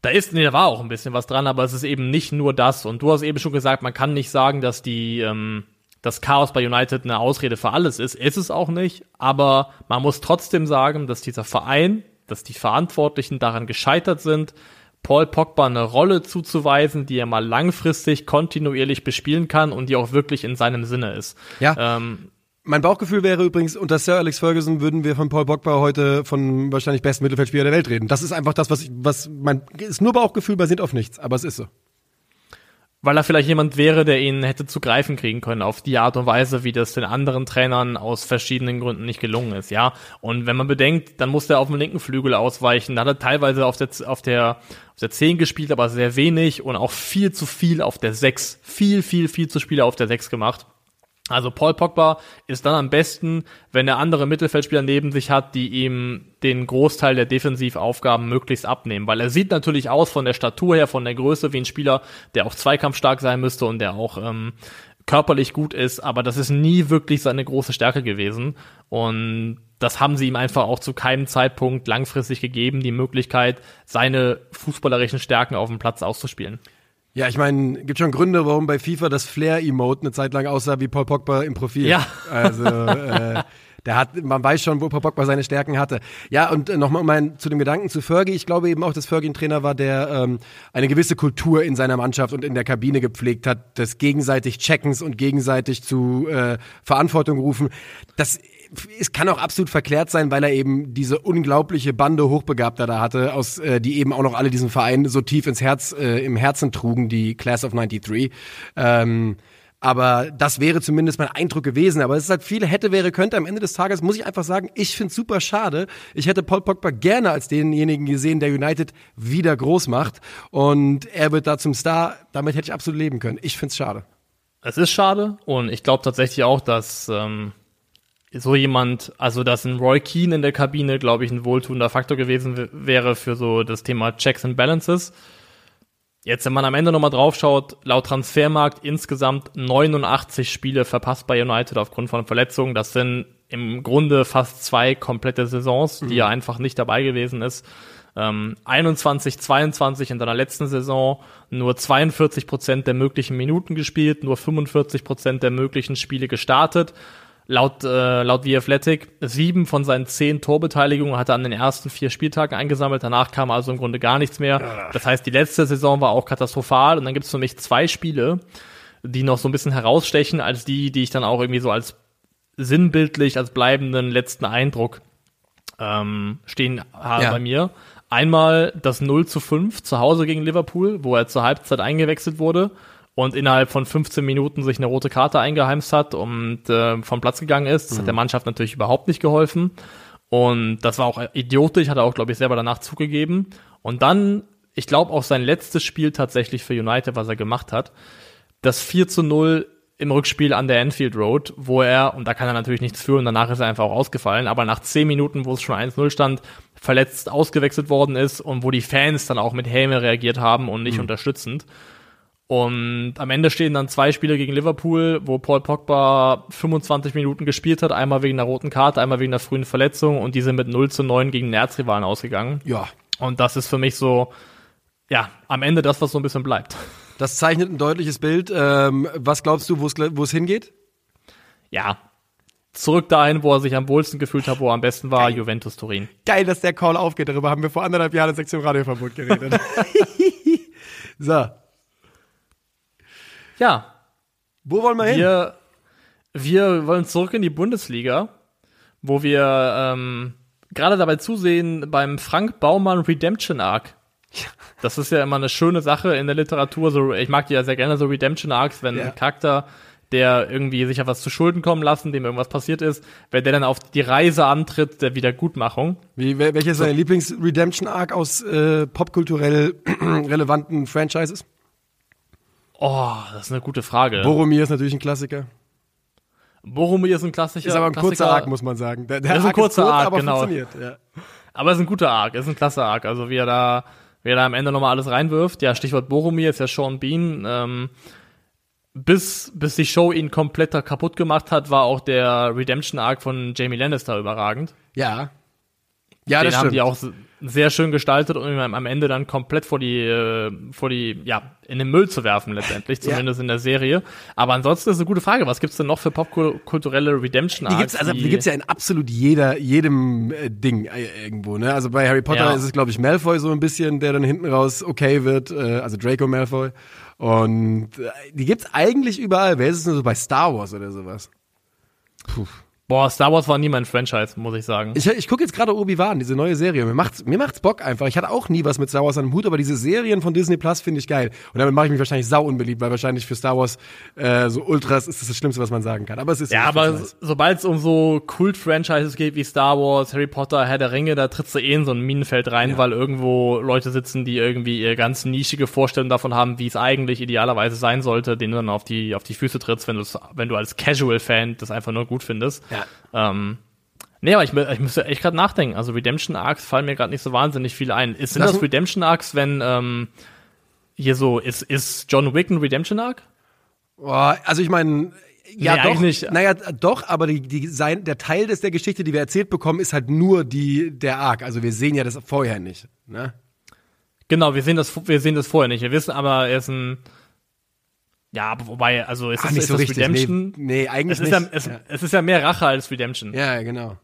Da ist, nee, da war auch ein bisschen was dran, aber es ist eben nicht nur das. Und du hast eben schon gesagt, man kann nicht sagen, dass die, ähm, das Chaos bei United eine Ausrede für alles ist. Ist es auch nicht. Aber man muss trotzdem sagen, dass dieser Verein dass die Verantwortlichen daran gescheitert sind, Paul Pogba eine Rolle zuzuweisen, die er mal langfristig kontinuierlich bespielen kann und die auch wirklich in seinem Sinne ist. Ja. Ähm, mein Bauchgefühl wäre übrigens, unter Sir Alex Ferguson würden wir von Paul Pogba heute von wahrscheinlich besten Mittelfeldspieler der Welt reden. Das ist einfach das, was, ich, was mein, ist nur Bauchgefühl basiert auf nichts, aber es ist so weil er vielleicht jemand wäre, der ihn hätte zu greifen kriegen können auf die Art und Weise, wie das den anderen Trainern aus verschiedenen Gründen nicht gelungen ist, ja. Und wenn man bedenkt, dann musste er auf dem linken Flügel ausweichen, da hat er teilweise auf der, auf der, auf der 10 gespielt, aber sehr wenig und auch viel zu viel auf der 6. Viel, viel, viel zu Spiele auf der 6 gemacht. Also Paul Pogba ist dann am besten, wenn er andere Mittelfeldspieler neben sich hat, die ihm den Großteil der Defensivaufgaben möglichst abnehmen. Weil er sieht natürlich aus von der Statur her, von der Größe wie ein Spieler, der auch zweikampfstark sein müsste und der auch ähm, körperlich gut ist, aber das ist nie wirklich seine große Stärke gewesen. Und das haben sie ihm einfach auch zu keinem Zeitpunkt langfristig gegeben, die Möglichkeit, seine fußballerischen Stärken auf dem Platz auszuspielen. Ja, ich meine, gibt schon Gründe, warum bei FIFA das Flair-Emote eine Zeit lang aussah wie Paul Pogba im Profil. Ja. Also, äh, der hat, man weiß schon, wo Paul Pogba seine Stärken hatte. Ja, und äh, nochmal mein, zu dem Gedanken zu Fergie. Ich glaube eben auch, dass Fergie ein Trainer war, der ähm, eine gewisse Kultur in seiner Mannschaft und in der Kabine gepflegt hat, des gegenseitig Checkens und gegenseitig zu äh, Verantwortung rufen. Das es kann auch absolut verklärt sein, weil er eben diese unglaubliche Bande Hochbegabter da hatte, aus, äh, die eben auch noch alle diesen Verein so tief ins Herz, äh, im Herzen trugen, die Class of 93. Ähm, aber das wäre zumindest mein Eindruck gewesen. Aber es ist halt viele hätte, wäre, könnte. Am Ende des Tages muss ich einfach sagen, ich finde es super schade. Ich hätte Paul Pogba gerne als denjenigen gesehen, der United wieder groß macht. Und er wird da zum Star. Damit hätte ich absolut leben können. Ich finde es schade. Es ist schade und ich glaube tatsächlich auch, dass ähm, so jemand, also dass ein Roy Keane in der Kabine, glaube ich, ein wohltuender Faktor gewesen wäre für so das Thema Checks and Balances. Jetzt, wenn man am Ende nochmal draufschaut, laut Transfermarkt insgesamt 89 Spiele verpasst bei United aufgrund von Verletzungen. Das sind im Grunde fast zwei komplette Saisons, die mhm. er einfach nicht dabei gewesen ist. Ähm, 21, 22 in seiner letzten Saison nur 42 Prozent der möglichen Minuten gespielt, nur 45 Prozent der möglichen Spiele gestartet laut, äh, laut The Athletic, sieben von seinen zehn Torbeteiligungen hat er an den ersten vier Spieltagen eingesammelt. Danach kam also im Grunde gar nichts mehr. Das heißt, die letzte Saison war auch katastrophal. Und dann gibt es für mich zwei Spiele, die noch so ein bisschen herausstechen als die, die ich dann auch irgendwie so als sinnbildlich als bleibenden letzten Eindruck ähm, stehen haben Ja. bei mir. Einmal das 0 zu 5 zu Hause gegen Liverpool, wo er zur Halbzeit eingewechselt wurde und innerhalb von 15 Minuten sich eine rote Karte eingeheimst hat und äh, vom Platz gegangen ist. Das hat der Mannschaft natürlich überhaupt nicht geholfen. Und das war auch idiotisch, hat er auch, glaube ich, selber danach zugegeben. Und dann, ich glaube, auch sein letztes Spiel tatsächlich für United, was er gemacht hat, das 4 zu 0 im Rückspiel an der Anfield Road, wo er, und da kann er natürlich nichts für und danach ist er einfach auch ausgefallen, aber nach 10 Minuten, wo es schon 1-0 stand, verletzt ausgewechselt worden ist und wo die Fans dann auch mit Häme reagiert haben und nicht unterstützend. Und am Ende stehen dann zwei Spiele gegen Liverpool, wo Paul Pogba 25 Minuten gespielt hat, einmal wegen einer roten Karte, einmal wegen einer frühen Verletzung und die sind mit 0 zu 9 gegen den Erzrivalen ausgegangen. Ja, Und das ist für mich so, ja, am Ende das, was so ein bisschen bleibt. das zeichnet ein deutliches Bild. Ähm, was glaubst du, wo es hingeht? Ja, zurück dahin, wo er sich am wohlsten gefühlt hat, wo er am besten war, Juventus Turin. Geil, dass der Call aufgeht. Darüber haben wir vor anderthalb Jahren in Sektion Radioverbot geredet. *laughs* so, Ja, wo wollen wir hin? wir, wir wollen zurück in die Bundesliga, wo wir ähm, gerade dabei zusehen beim Frank Baumann Redemption Arc. Das ist ja immer eine schöne Sache in der Literatur. So, ich mag die ja sehr gerne so Redemption Arcs, wenn Ja. ein Charakter, der irgendwie sich auf was zu Schulden kommen lassen, dem irgendwas passiert ist, wenn der dann auf die Reise antritt der Wiedergutmachung. Wie, wel- welches ist dein Lieblings-Redemption-Arc aus äh, popkulturell *clears throat* relevanten Franchises? Oh, das ist eine gute Frage. Boromir ist natürlich ein Klassiker. Boromir ist ein Klassiker. Ist aber ein kurzer Klassiker. Arc, muss man sagen. Der, der Ist ein kurzer kurz, Arc, aber genau. funktioniert. Ja. Aber es ist ein guter Arc, es ist ein klasse Arc. Also wie er da, wie er da am Ende nochmal alles reinwirft. Ja, Stichwort Boromir ist ja Sean Bean. Ähm, bis, bis die Show ihn komplett kaputt gemacht hat, war auch der Redemption Arc von Jamie Lannister überragend. Ja, ja Den das haben stimmt. die auch sehr schön gestaltet, um ihn am Ende dann komplett vor die, äh, vor die, ja, in den Müll zu werfen letztendlich, *laughs* Ja. zumindest in der Serie. Aber ansonsten ist eine gute Frage, was gibt's denn noch für popkulturelle Redemption Arcs? Die gibt's, also, die gibt's ja in absolut jeder, jedem äh, Ding äh, irgendwo, ne? Also bei Harry Potter Ja. ist es, glaube ich, Malfoy so ein bisschen, der dann hinten raus okay wird, äh, also Draco Malfoy. Und äh, die gibt's eigentlich überall. Wer ist es nur so bei Star Wars oder sowas? Puh. Boah, Star Wars war nie mein Franchise, muss ich sagen. Ich, ich gucke jetzt gerade Obi-Wan, diese neue Serie. Mir macht's, mir macht's Bock einfach. Ich hatte auch nie was mit Star Wars an dem Hut, aber diese Serien von Disney Plus finde ich geil. Und damit mache ich mich wahrscheinlich sau unbeliebt, weil wahrscheinlich für Star Wars äh, so Ultras ist das das Schlimmste, was man sagen kann. Aber es ist Ja, aber sobald es um so Kult-Franchises geht wie Star Wars, Harry Potter, Herr der Ringe, da trittst du eh in so ein Minenfeld rein, weil irgendwo Leute sitzen, die irgendwie ihre ganz nischige Vorstellung davon haben, wie es eigentlich idealerweise sein sollte, denen du dann auf die, auf die Füße trittst, wenn, du's, wenn du als Casual-Fan das einfach nur gut findest. Ja. Ähm, nee, aber ich, ich müsste echt gerade nachdenken. Also Redemption Arcs fallen mir gerade nicht so wahnsinnig viel ein. Ist, sind das m- Redemption Arcs, wenn ähm, hier so, ist, ist John Wick ein Redemption Arc? Boah, also ich meine, ja Nee, doch, nicht. naja, doch, aber die, die, sein, der Teil des der Geschichte, die wir erzählt bekommen, ist halt nur die, der Arc. Also wir sehen ja das vorher nicht. Ne? Genau, wir sehen das, wir sehen das vorher nicht. Wir wissen aber, er ist ein, ja, aber wobei, also ist Ach, das, nicht ist so richtig. Redemption? Nee, nee eigentlich es, ist nicht. ja, es, ja. es ist ja mehr Rache als Redemption. ja, genau.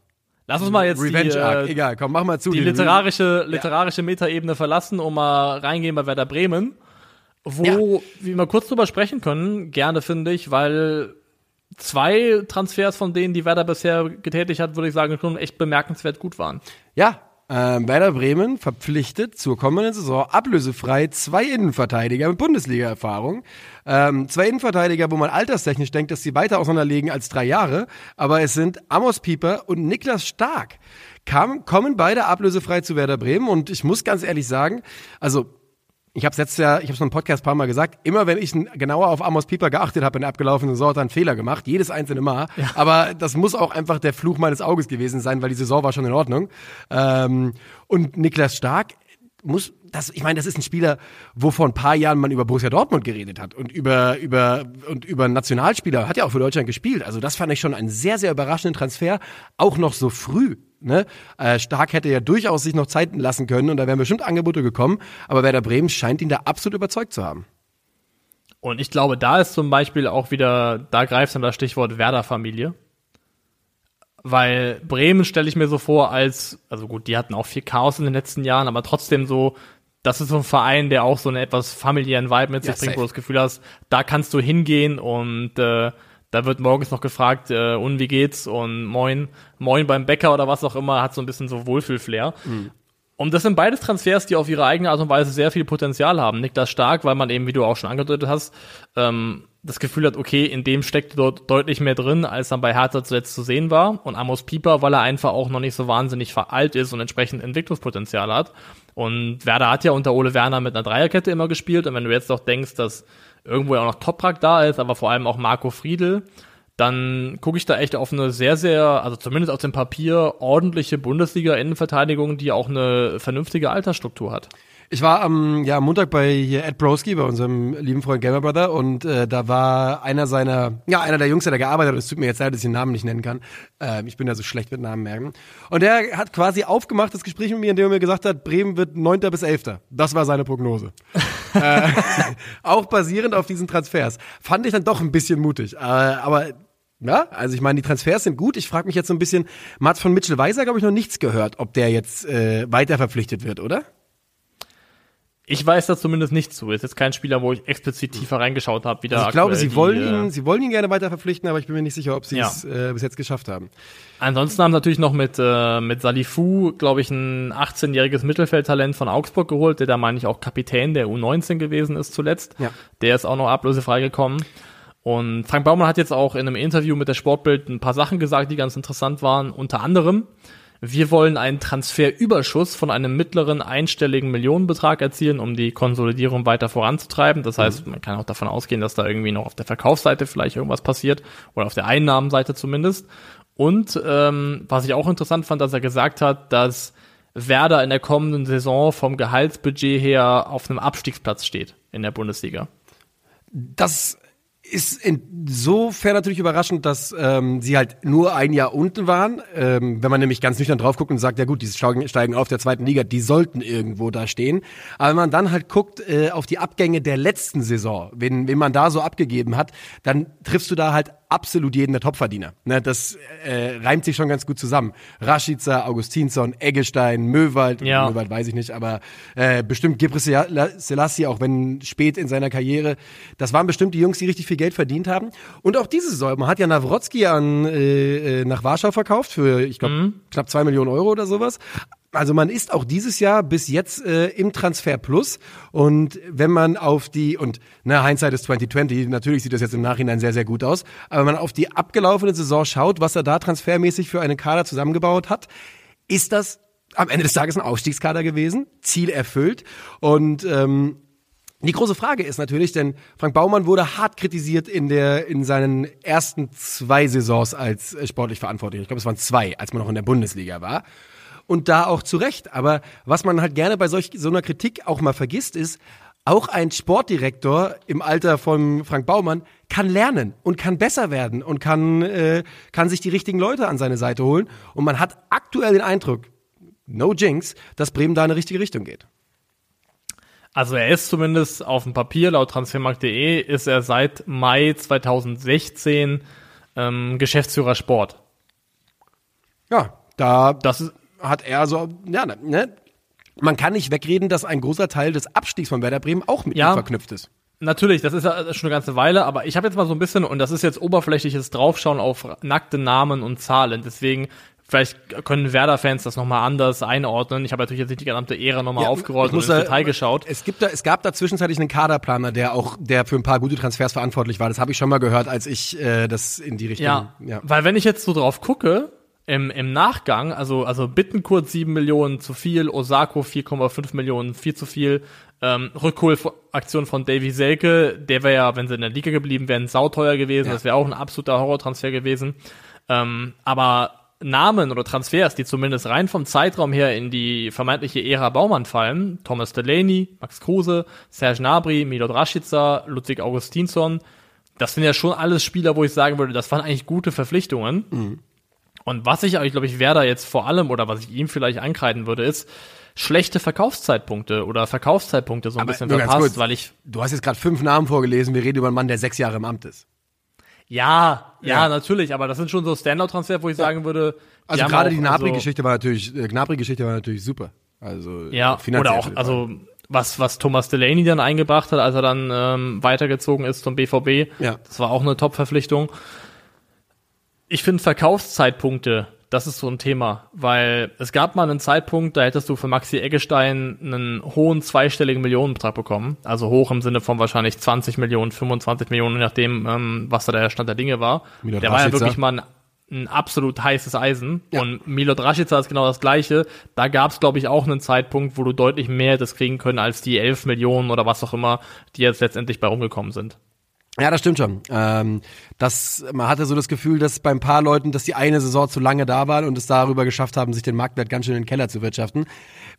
Lass uns mal jetzt Revenge die, Arc, äh, egal, komm, mach mal zu. die literarische, literarische Metaebene verlassen, um mal reingehen bei Werder Bremen, wo Ja. wir mal kurz drüber sprechen können, gerne finde ich, weil zwei Transfers von denen, die Werder bisher getätigt hat, würde ich sagen, schon echt bemerkenswert gut waren. Ja, ähm, Werder Bremen verpflichtet zur kommenden Saison ablösefrei zwei Innenverteidiger mit Bundesliga-Erfahrung. Ähm, zwei Innenverteidiger, wo man alterstechnisch denkt, dass sie weiter auseinanderlegen als drei Jahre. Aber es sind Amos Pieper und Niklas Stark. Kam, kommen beide ablösefrei zu Werder Bremen. Und ich muss ganz ehrlich sagen, also ich habe letztes Jahr, ich habe es im Podcast ein paar Mal gesagt, immer wenn ich genauer auf Amos Pieper geachtet habe in der abgelaufenen Saison, hat er einen Fehler gemacht, jedes einzelne Mal. Aber das muss auch einfach der Fluch meines Auges gewesen sein, weil die Saison war schon in Ordnung. Ähm, und Niklas Stark muss, das, ich meine, das ist ein Spieler, wo vor ein paar Jahren man über Borussia Dortmund geredet hat und über über und über Nationalspieler hat ja auch für Deutschland gespielt. Also das fand ich schon einen sehr sehr überraschenden Transfer, auch noch so früh. Ne? Äh, Stark hätte ja durchaus sich noch Zeit lassen können und da wären bestimmt Angebote gekommen, aber Werder Bremen scheint ihn da absolut überzeugt zu haben. Und ich glaube, da ist zum Beispiel auch wieder, da greift dann das Stichwort Werder-Familie. Weil Bremen stelle ich mir so vor als, also gut, die hatten auch viel Chaos in den letzten Jahren, aber trotzdem so, das ist so ein Verein, der auch so einen etwas familiären Vibe mit sich Ja, bringt, wo safe. du das Gefühl hast, da kannst du hingehen und äh, Da wird morgens noch gefragt, äh, und wie geht's und moin, moin beim Bäcker oder was auch immer, hat so ein bisschen so Wohlfühlflair. Mhm. Und das sind beides Transfers, die auf ihre eigene Art und Weise sehr viel Potenzial haben. Niklas Stark, weil man eben, wie du auch schon angedeutet hast, ähm, das Gefühl hat, okay, in dem steckt dort deutlich mehr drin, als dann bei Hertha zuletzt zu sehen war. Und Amos Pieper, weil er einfach auch noch nicht so wahnsinnig alt ist und entsprechend Entwicklungspotenzial hat. Und Werder hat ja unter Ole Werner mit einer Dreierkette immer gespielt. Und wenn du jetzt doch denkst, dass irgendwo ja auch noch Toprak da ist, aber vor allem auch Marco Friedl, dann gucke ich da echt auf eine sehr, sehr, also zumindest auf dem Papier, ordentliche Bundesliga-Innenverteidigung, die auch eine vernünftige Altersstruktur hat. Ich war am ja, Montag bei hier Ed Broski, bei unserem lieben Freund Gamer Brother, und äh, da war einer seiner, ja, einer der Jungs, der da gearbeitet hat, es tut mir jetzt leid, dass ich den Namen nicht nennen kann. Äh, ich bin ja so schlecht mit Namen merken. Und der hat quasi aufgemacht das Gespräch mit mir, in dem er mir gesagt hat, Bremen wird 9. bis 11. Das war seine Prognose. *laughs* äh, *laughs* auch basierend auf diesen Transfers. Fand ich dann doch ein bisschen mutig. Äh, aber ja, also ich meine, die Transfers sind gut. Ich frage mich jetzt so ein bisschen, Mats von Mitchell-Weiser, glaube ich, noch nichts gehört, ob der jetzt äh, weiter verpflichtet wird, oder? Ich weiß da zumindest nicht zu. Ist jetzt kein Spieler, wo ich explizit tiefer reingeschaut habe. Also ich glaube, sie wollen ihn, äh, sie wollen ihn gerne weiter verpflichten, aber ich bin mir nicht sicher, ob sie es ja. äh, bis jetzt geschafft haben. Ansonsten haben sie natürlich noch mit äh, mit Salifu, glaube ich, ein 18-jähriges Mittelfeldtalent von Augsburg geholt, der da meine ich auch Kapitän der U19 gewesen ist zuletzt. Ja. Der ist auch noch ablösefrei gekommen. Und Frank Baumann hat jetzt auch in einem Interview mit der Sportbild ein paar Sachen gesagt, die ganz interessant waren. Unter anderem wir wollen einen Transferüberschuss von einem mittleren einstelligen Millionenbetrag erzielen, um die Konsolidierung weiter voranzutreiben. Das heißt, man kann auch davon ausgehen, dass da irgendwie noch auf der Verkaufsseite vielleicht irgendwas passiert oder auf der Einnahmenseite zumindest. Und ähm, was ich auch interessant fand, dass er gesagt hat, dass Werder in der kommenden Saison vom Gehaltsbudget her auf einem Abstiegsplatz steht in der Bundesliga. Das ist insofern natürlich überraschend, dass ähm, sie halt nur ein Jahr unten waren. Ähm, wenn man nämlich ganz nüchtern drauf guckt und sagt, ja gut, die steigen auf der zweiten Liga, die sollten irgendwo da stehen. Aber wenn man dann halt guckt äh, auf die Abgänge der letzten Saison, wen, wen man da so abgegeben hat, dann triffst du da halt absolut jeden der Topverdiener. Ne, das äh, reimt sich schon ganz gut zusammen. Rashica, Augustinsson, Eggestein, Möwald, ja. Möwald weiß ich nicht, aber äh, bestimmt Gibris Selassie, auch wenn spät in seiner Karriere. Das waren bestimmt die Jungs, die richtig viel Geld verdient haben. Und auch diese Saison, man hat ja Nawrotzki an, äh, äh nach Warschau verkauft für, ich glaube, mhm. knapp zwei Millionen Euro oder sowas. Also man ist auch dieses Jahr bis jetzt äh, im Transfer Plus. Und wenn man auf die und na Hindsight ist 2020, natürlich sieht das jetzt im Nachhinein sehr sehr gut aus, aber wenn man auf die abgelaufene Saison schaut, was er da transfermäßig für einen Kader zusammengebaut hat, ist das am Ende des Tages ein Aufstiegskader gewesen, Ziel erfüllt und ähm, die große Frage ist natürlich, denn Frank Baumann wurde hart kritisiert in der in seinen ersten zwei Saisons als äh, sportlich verantwortlich. Ich glaube, es waren zwei, als man noch in der Bundesliga war und da auch zu Recht. Aber was man halt gerne bei solch so einer Kritik auch mal vergisst, ist, auch ein Sportdirektor im Alter von Frank Baumann kann lernen und kann besser werden und kann, äh, kann sich die richtigen Leute an seine Seite holen. Und man hat aktuell den Eindruck, no jinx, dass Bremen da in eine richtige Richtung geht. Also er ist zumindest auf dem Papier, laut transfermarkt.de, ist er seit Mai 2016 ähm, Geschäftsführer Sport. Ja, da das ist, hat er so, ja, ne? Man kann nicht wegreden, dass ein großer Teil des Abstiegs von Werder Bremen auch mit ja, ihm verknüpft ist. Natürlich, das ist ja schon eine ganze Weile, aber ich habe jetzt mal so ein bisschen, und das ist jetzt oberflächliches Draufschauen auf nackte Namen und Zahlen. Deswegen Vielleicht können Werder-Fans das nochmal anders einordnen. Ich habe natürlich jetzt nicht die gesamte Ära nochmal ja, aufgerollt und ins da, Detail geschaut. Es, gibt da, es gab da zwischenzeitlich einen Kaderplaner, der auch, der für ein paar gute Transfers verantwortlich war. Das habe ich schon mal gehört, als ich äh, das in die Richtung. Ja, ja, weil wenn ich jetzt so drauf gucke, im, im Nachgang, also, also Bittenkurt 7 Millionen zu viel, Osako 4,5 Millionen viel zu viel, ähm, Rückholaktion von Davy Selke, der wäre ja, wenn sie in der Liga geblieben wären, sauteuer gewesen, ja. das wäre auch ein absoluter Horrortransfer gewesen. Ähm, aber Namen oder Transfers, die zumindest rein vom Zeitraum her in die vermeintliche Ära Baumann fallen, Thomas Delaney, Max Kruse, Serge Nabri, Milot Rashica, Ludwig Augustinsson, das sind ja schon alles Spieler, wo ich sagen würde, das waren eigentlich gute Verpflichtungen. Mhm. Und was ich, ich glaube ich, Werder jetzt vor allem oder was ich ihm vielleicht ankreiden würde, ist schlechte Verkaufszeitpunkte oder Verkaufszeitpunkte so ein Aber bisschen verpasst, kurz, weil ich. Du hast jetzt gerade fünf Namen vorgelesen, wir reden über einen Mann, der sechs Jahre im Amt ist. Ja, ja, ja, natürlich, aber das sind schon so Standout-Transfer, wo ich ja. sagen würde. Also gerade die Gnabry-Geschichte also, war natürlich, äh, Gnabry-Geschichte war natürlich super. Also ja, finanziell. Oder auch, also was, was Thomas Delaney dann eingebracht hat, als er dann ähm, weitergezogen ist zum BVB. Ja. Das war auch eine Top-Verpflichtung. Ich finde Verkaufszeitpunkte, das ist so ein Thema, weil es gab mal einen Zeitpunkt, da hättest du für Maxi Eggestein einen hohen zweistelligen Millionenbetrag bekommen. Also hoch im Sinne von wahrscheinlich 20 Millionen, 25 Millionen, je nachdem, ähm, was da der Stand der Dinge war. Der war ja wirklich mal ein, ein absolut heißes Eisen. Ja. Und Milot Rashica ist genau das Gleiche. Da gab es, glaube ich, auch einen Zeitpunkt, wo du deutlich mehr hättest kriegen können als die 11 Millionen oder was auch immer, die jetzt letztendlich bei rumgekommen sind. Ja, das stimmt schon. Ähm, das, man hatte so das Gefühl, dass bei ein paar Leuten, dass die eine Saison zu lange da waren und es darüber geschafft haben, sich den Marktwert ganz schön in den Keller zu wirtschaften.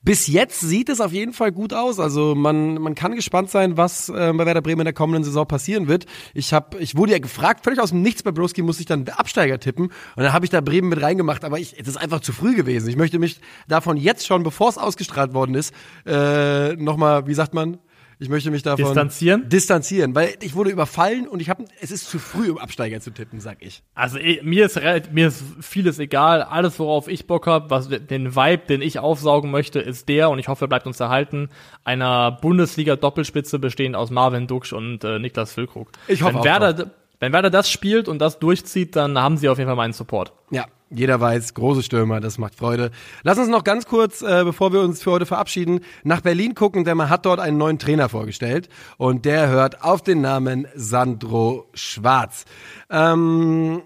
Bis jetzt sieht es auf jeden Fall gut aus. Also man, man kann gespannt sein, was äh, bei Werder Bremen in der kommenden Saison passieren wird. Ich hab, ich wurde ja gefragt, völlig aus dem Nichts bei Broski musste ich dann Absteiger tippen und dann habe ich da Bremen mit reingemacht, aber ich, es ist einfach zu früh gewesen. Ich möchte mich davon jetzt schon, bevor es ausgestrahlt worden ist, äh, nochmal, wie sagt man? Ich möchte mich davon Distanzieren? distanzieren, weil ich wurde überfallen und ich habe, es ist zu früh, um Absteiger zu tippen, sag ich. Also eh, mir ist mir ist vieles egal. Alles, worauf ich Bock habe, was den Vibe, den ich aufsaugen möchte, ist der und ich hoffe, er bleibt uns erhalten einer Bundesliga-Doppelspitze bestehend aus Marvin Duksch und äh, Niklas Füllkrug. Ich hoffe wenn auch Werder, wenn Werder das spielt und das durchzieht, dann haben sie auf jeden Fall meinen Support. Ja, jeder weiß, große Stürmer, das macht Freude. Lass uns noch ganz kurz, äh, bevor wir uns für heute verabschieden, nach Berlin gucken, denn man hat dort einen neuen Trainer vorgestellt und der hört auf den Namen Sandro Schwarz. Ähm,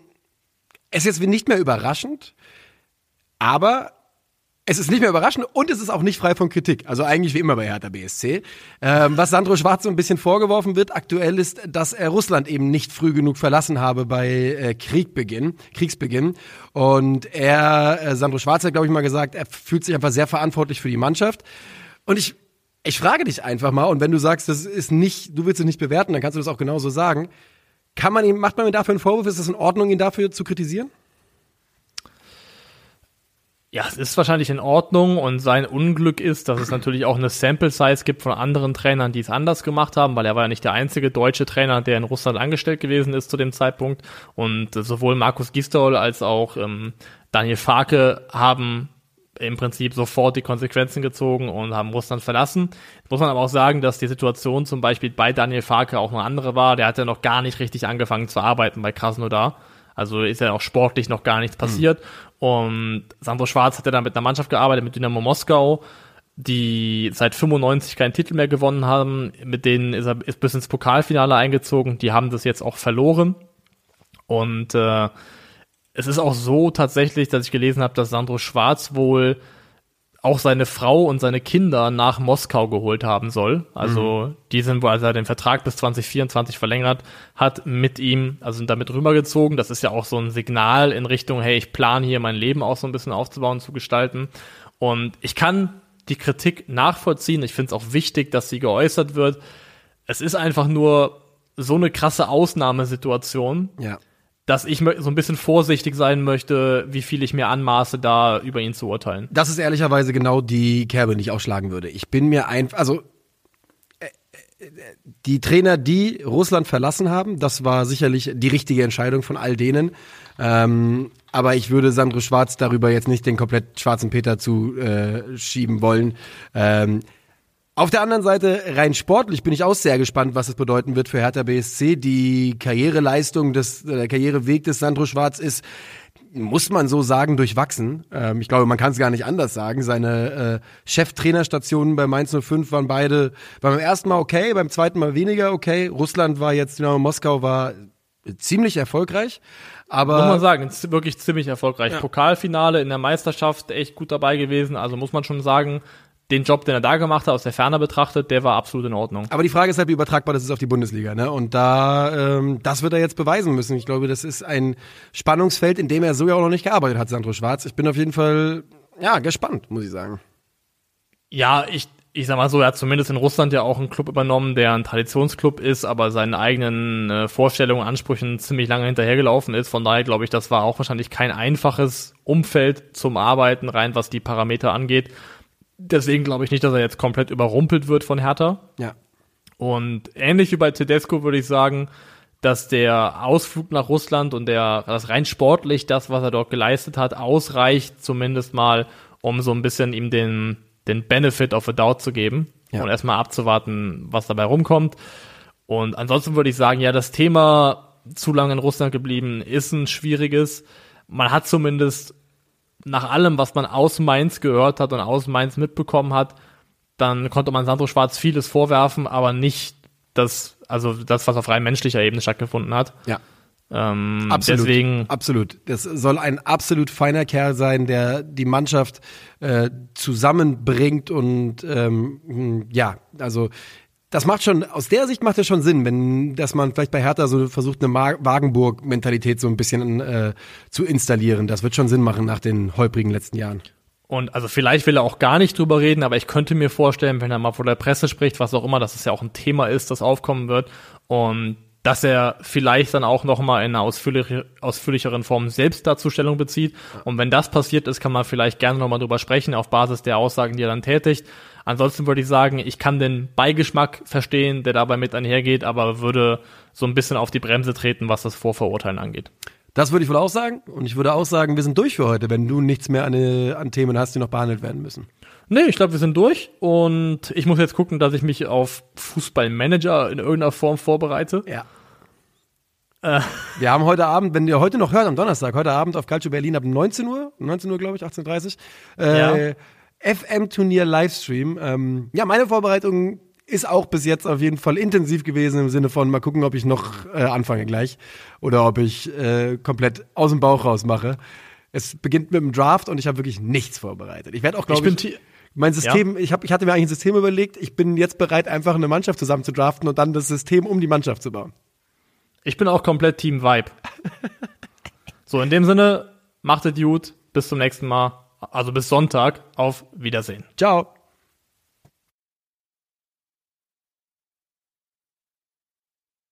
es ist jetzt nicht mehr überraschend, aber es ist nicht mehr überraschend und es ist auch nicht frei von Kritik. Also eigentlich wie immer bei Hertha BSC. Ähm, was Sandro Schwarz so ein bisschen vorgeworfen wird aktuell ist, dass er Russland eben nicht früh genug verlassen habe bei äh, Kriegbeginn, Kriegsbeginn. Und er, äh, Sandro Schwarz hat, glaube ich, mal gesagt, er fühlt sich einfach sehr verantwortlich für die Mannschaft. Und ich, ich frage dich einfach mal, und wenn du sagst, das ist nicht, du willst es nicht bewerten, dann kannst du das auch genauso sagen. Kann man ihm, macht man ihm dafür einen Vorwurf? Ist es in Ordnung, ihn dafür zu kritisieren? Ja, es ist wahrscheinlich in Ordnung und sein Unglück ist, dass es natürlich auch eine Sample Size gibt von anderen Trainern, die es anders gemacht haben, weil er war ja nicht der einzige deutsche Trainer, der in Russland angestellt gewesen ist zu dem Zeitpunkt. Und äh, sowohl Markus Gistol als auch ähm, Daniel Farke haben im Prinzip sofort die Konsequenzen gezogen und haben Russland verlassen. Muss man aber auch sagen, dass die Situation zum Beispiel bei Daniel Farke auch eine andere war. Der hat ja noch gar nicht richtig angefangen zu arbeiten bei Krasnodar. Also ist ja auch sportlich noch gar nichts passiert. Und Sandro Schwarz hat ja dann mit einer Mannschaft gearbeitet, mit Dynamo Moskau, die seit 95 keinen Titel mehr gewonnen haben. Mit denen ist er ist bis ins Pokalfinale eingezogen. Die haben das jetzt auch verloren. Und äh, es ist auch so tatsächlich, dass ich gelesen habe, dass Sandro Schwarz wohl auch seine Frau und seine Kinder nach Moskau geholt haben soll. Also die sind als er den Vertrag bis 2024 verlängert hat, mit ihm, also sind damit rübergezogen. Das ist ja auch so ein Signal in Richtung, hey, ich plane hier mein Leben auch so ein bisschen aufzubauen, zu gestalten. Und ich kann die Kritik nachvollziehen. Ich finde es auch wichtig, dass sie geäußert wird. Es ist einfach nur so eine krasse Ausnahmesituation, Ja. Dass ich so ein bisschen vorsichtig sein möchte, wie viel ich mir anmaße, da über ihn zu urteilen. Das ist ehrlicherweise genau die Kerbe, die ich ausschlagen würde. Ich bin mir einfach, also äh, äh, die Trainer, die Russland verlassen haben, das war sicherlich die richtige Entscheidung von all denen. Ähm, aber ich würde Sandro Schwarz darüber jetzt nicht den komplett schwarzen Peter zu äh, wollen. Ähm, auf der anderen Seite, rein sportlich bin ich auch sehr gespannt, was es bedeuten wird für Hertha BSC. Die Karriereleistung des, äh, der Karriereweg des Sandro Schwarz ist, muss man so sagen, durchwachsen. Ähm, ich glaube, man kann es gar nicht anders sagen. Seine äh, Cheftrainerstationen bei Mainz 05 waren beide, beim ersten Mal okay, beim zweiten Mal weniger okay. Russland war jetzt, genau, Moskau war ziemlich erfolgreich. Aber Muss man sagen, wirklich ziemlich erfolgreich. Pokalfinale in der Meisterschaft echt gut dabei gewesen. Also muss man schon sagen, den Job, den er da gemacht hat, aus der Ferne betrachtet, der war absolut in Ordnung. Aber die Frage ist halt, wie übertragbar das ist auf die Bundesliga, ne? Und da, ähm, das wird er jetzt beweisen müssen. Ich glaube, das ist ein Spannungsfeld, in dem er so ja auch noch nicht gearbeitet hat, Sandro Schwarz. Ich bin auf jeden Fall, ja, gespannt, muss ich sagen. Ja, ich, ich sag mal so, er hat zumindest in Russland ja auch einen Club übernommen, der ein Traditionsclub ist, aber seinen eigenen äh, Vorstellungen, Ansprüchen ziemlich lange hinterhergelaufen ist. Von daher glaube ich, das war auch wahrscheinlich kein einfaches Umfeld zum Arbeiten, rein was die Parameter angeht. Deswegen glaube ich nicht, dass er jetzt komplett überrumpelt wird von Hertha. Ja. Und ähnlich wie bei Tedesco würde ich sagen, dass der Ausflug nach Russland und der, das rein sportlich, das, was er dort geleistet hat, ausreicht, zumindest mal, um so ein bisschen ihm den, den Benefit of a Doubt zu geben. ja. und erstmal abzuwarten, was dabei rumkommt. Und ansonsten würde ich sagen, ja, das Thema zu lange in Russland geblieben ist ein schwieriges. Man hat zumindest nach allem, was man aus Mainz gehört hat und aus Mainz mitbekommen hat, dann konnte man Sandro Schwarz vieles vorwerfen, aber nicht das, also das, was auf rein menschlicher Ebene stattgefunden hat. Ja. Ähm, absolut, deswegen absolut. Das soll ein absolut feiner Kerl sein, der die Mannschaft äh, zusammenbringt und ähm, ja, also das macht schon, aus der Sicht macht es schon Sinn, wenn, dass man vielleicht bei Hertha so versucht, eine Wagenburg-Mentalität so ein bisschen äh, zu installieren. Das wird schon Sinn machen nach den holprigen letzten Jahren. Und also vielleicht will er auch gar nicht drüber reden, aber ich könnte mir vorstellen, wenn er mal vor der Presse spricht, was auch immer, dass es ja auch ein Thema ist, das aufkommen wird. Und dass er vielleicht dann auch nochmal in einer ausführlich, ausführlicheren Form selbst dazu Stellung bezieht. Und wenn das passiert ist, kann man vielleicht gerne nochmal drüber sprechen, auf Basis der Aussagen, die er dann tätigt. Ansonsten würde ich sagen, ich kann den Beigeschmack verstehen, der dabei mit einhergeht, aber würde so ein bisschen auf die Bremse treten, was das Vorverurteilen angeht. Das würde ich wohl auch sagen. Und ich würde auch sagen, wir sind durch für heute, wenn du nichts mehr an, an Themen hast, die noch behandelt werden müssen. Nee, ich glaube, wir sind durch und ich muss jetzt gucken, dass ich mich auf Fußballmanager in irgendeiner Form vorbereite. Ja. Äh. Wir haben heute Abend, wenn ihr heute noch hört, am Donnerstag, heute Abend auf Calcio Berlin ab 19 Uhr, 19 Uhr glaube ich, 18.30 Uhr, äh, ja. FM-Turnier Livestream. Ähm, ja, meine Vorbereitung ist auch bis jetzt auf jeden Fall intensiv gewesen im Sinne von mal gucken, ob ich noch äh, anfange gleich oder ob ich äh, komplett aus dem Bauch raus mache. Es beginnt mit dem Draft und ich habe wirklich nichts vorbereitet. Ich werde auch, glaube ich, ich mein System, ja. ich, hab, ich hatte mir eigentlich ein System überlegt, ich bin jetzt bereit, einfach eine Mannschaft zusammen zu draften und dann das System um die Mannschaft zu bauen. Ich bin auch komplett Team Vibe. *laughs* so, in dem Sinne, macht es gut. Bis zum nächsten Mal. Also bis Sonntag. Auf Wiedersehen. Ciao.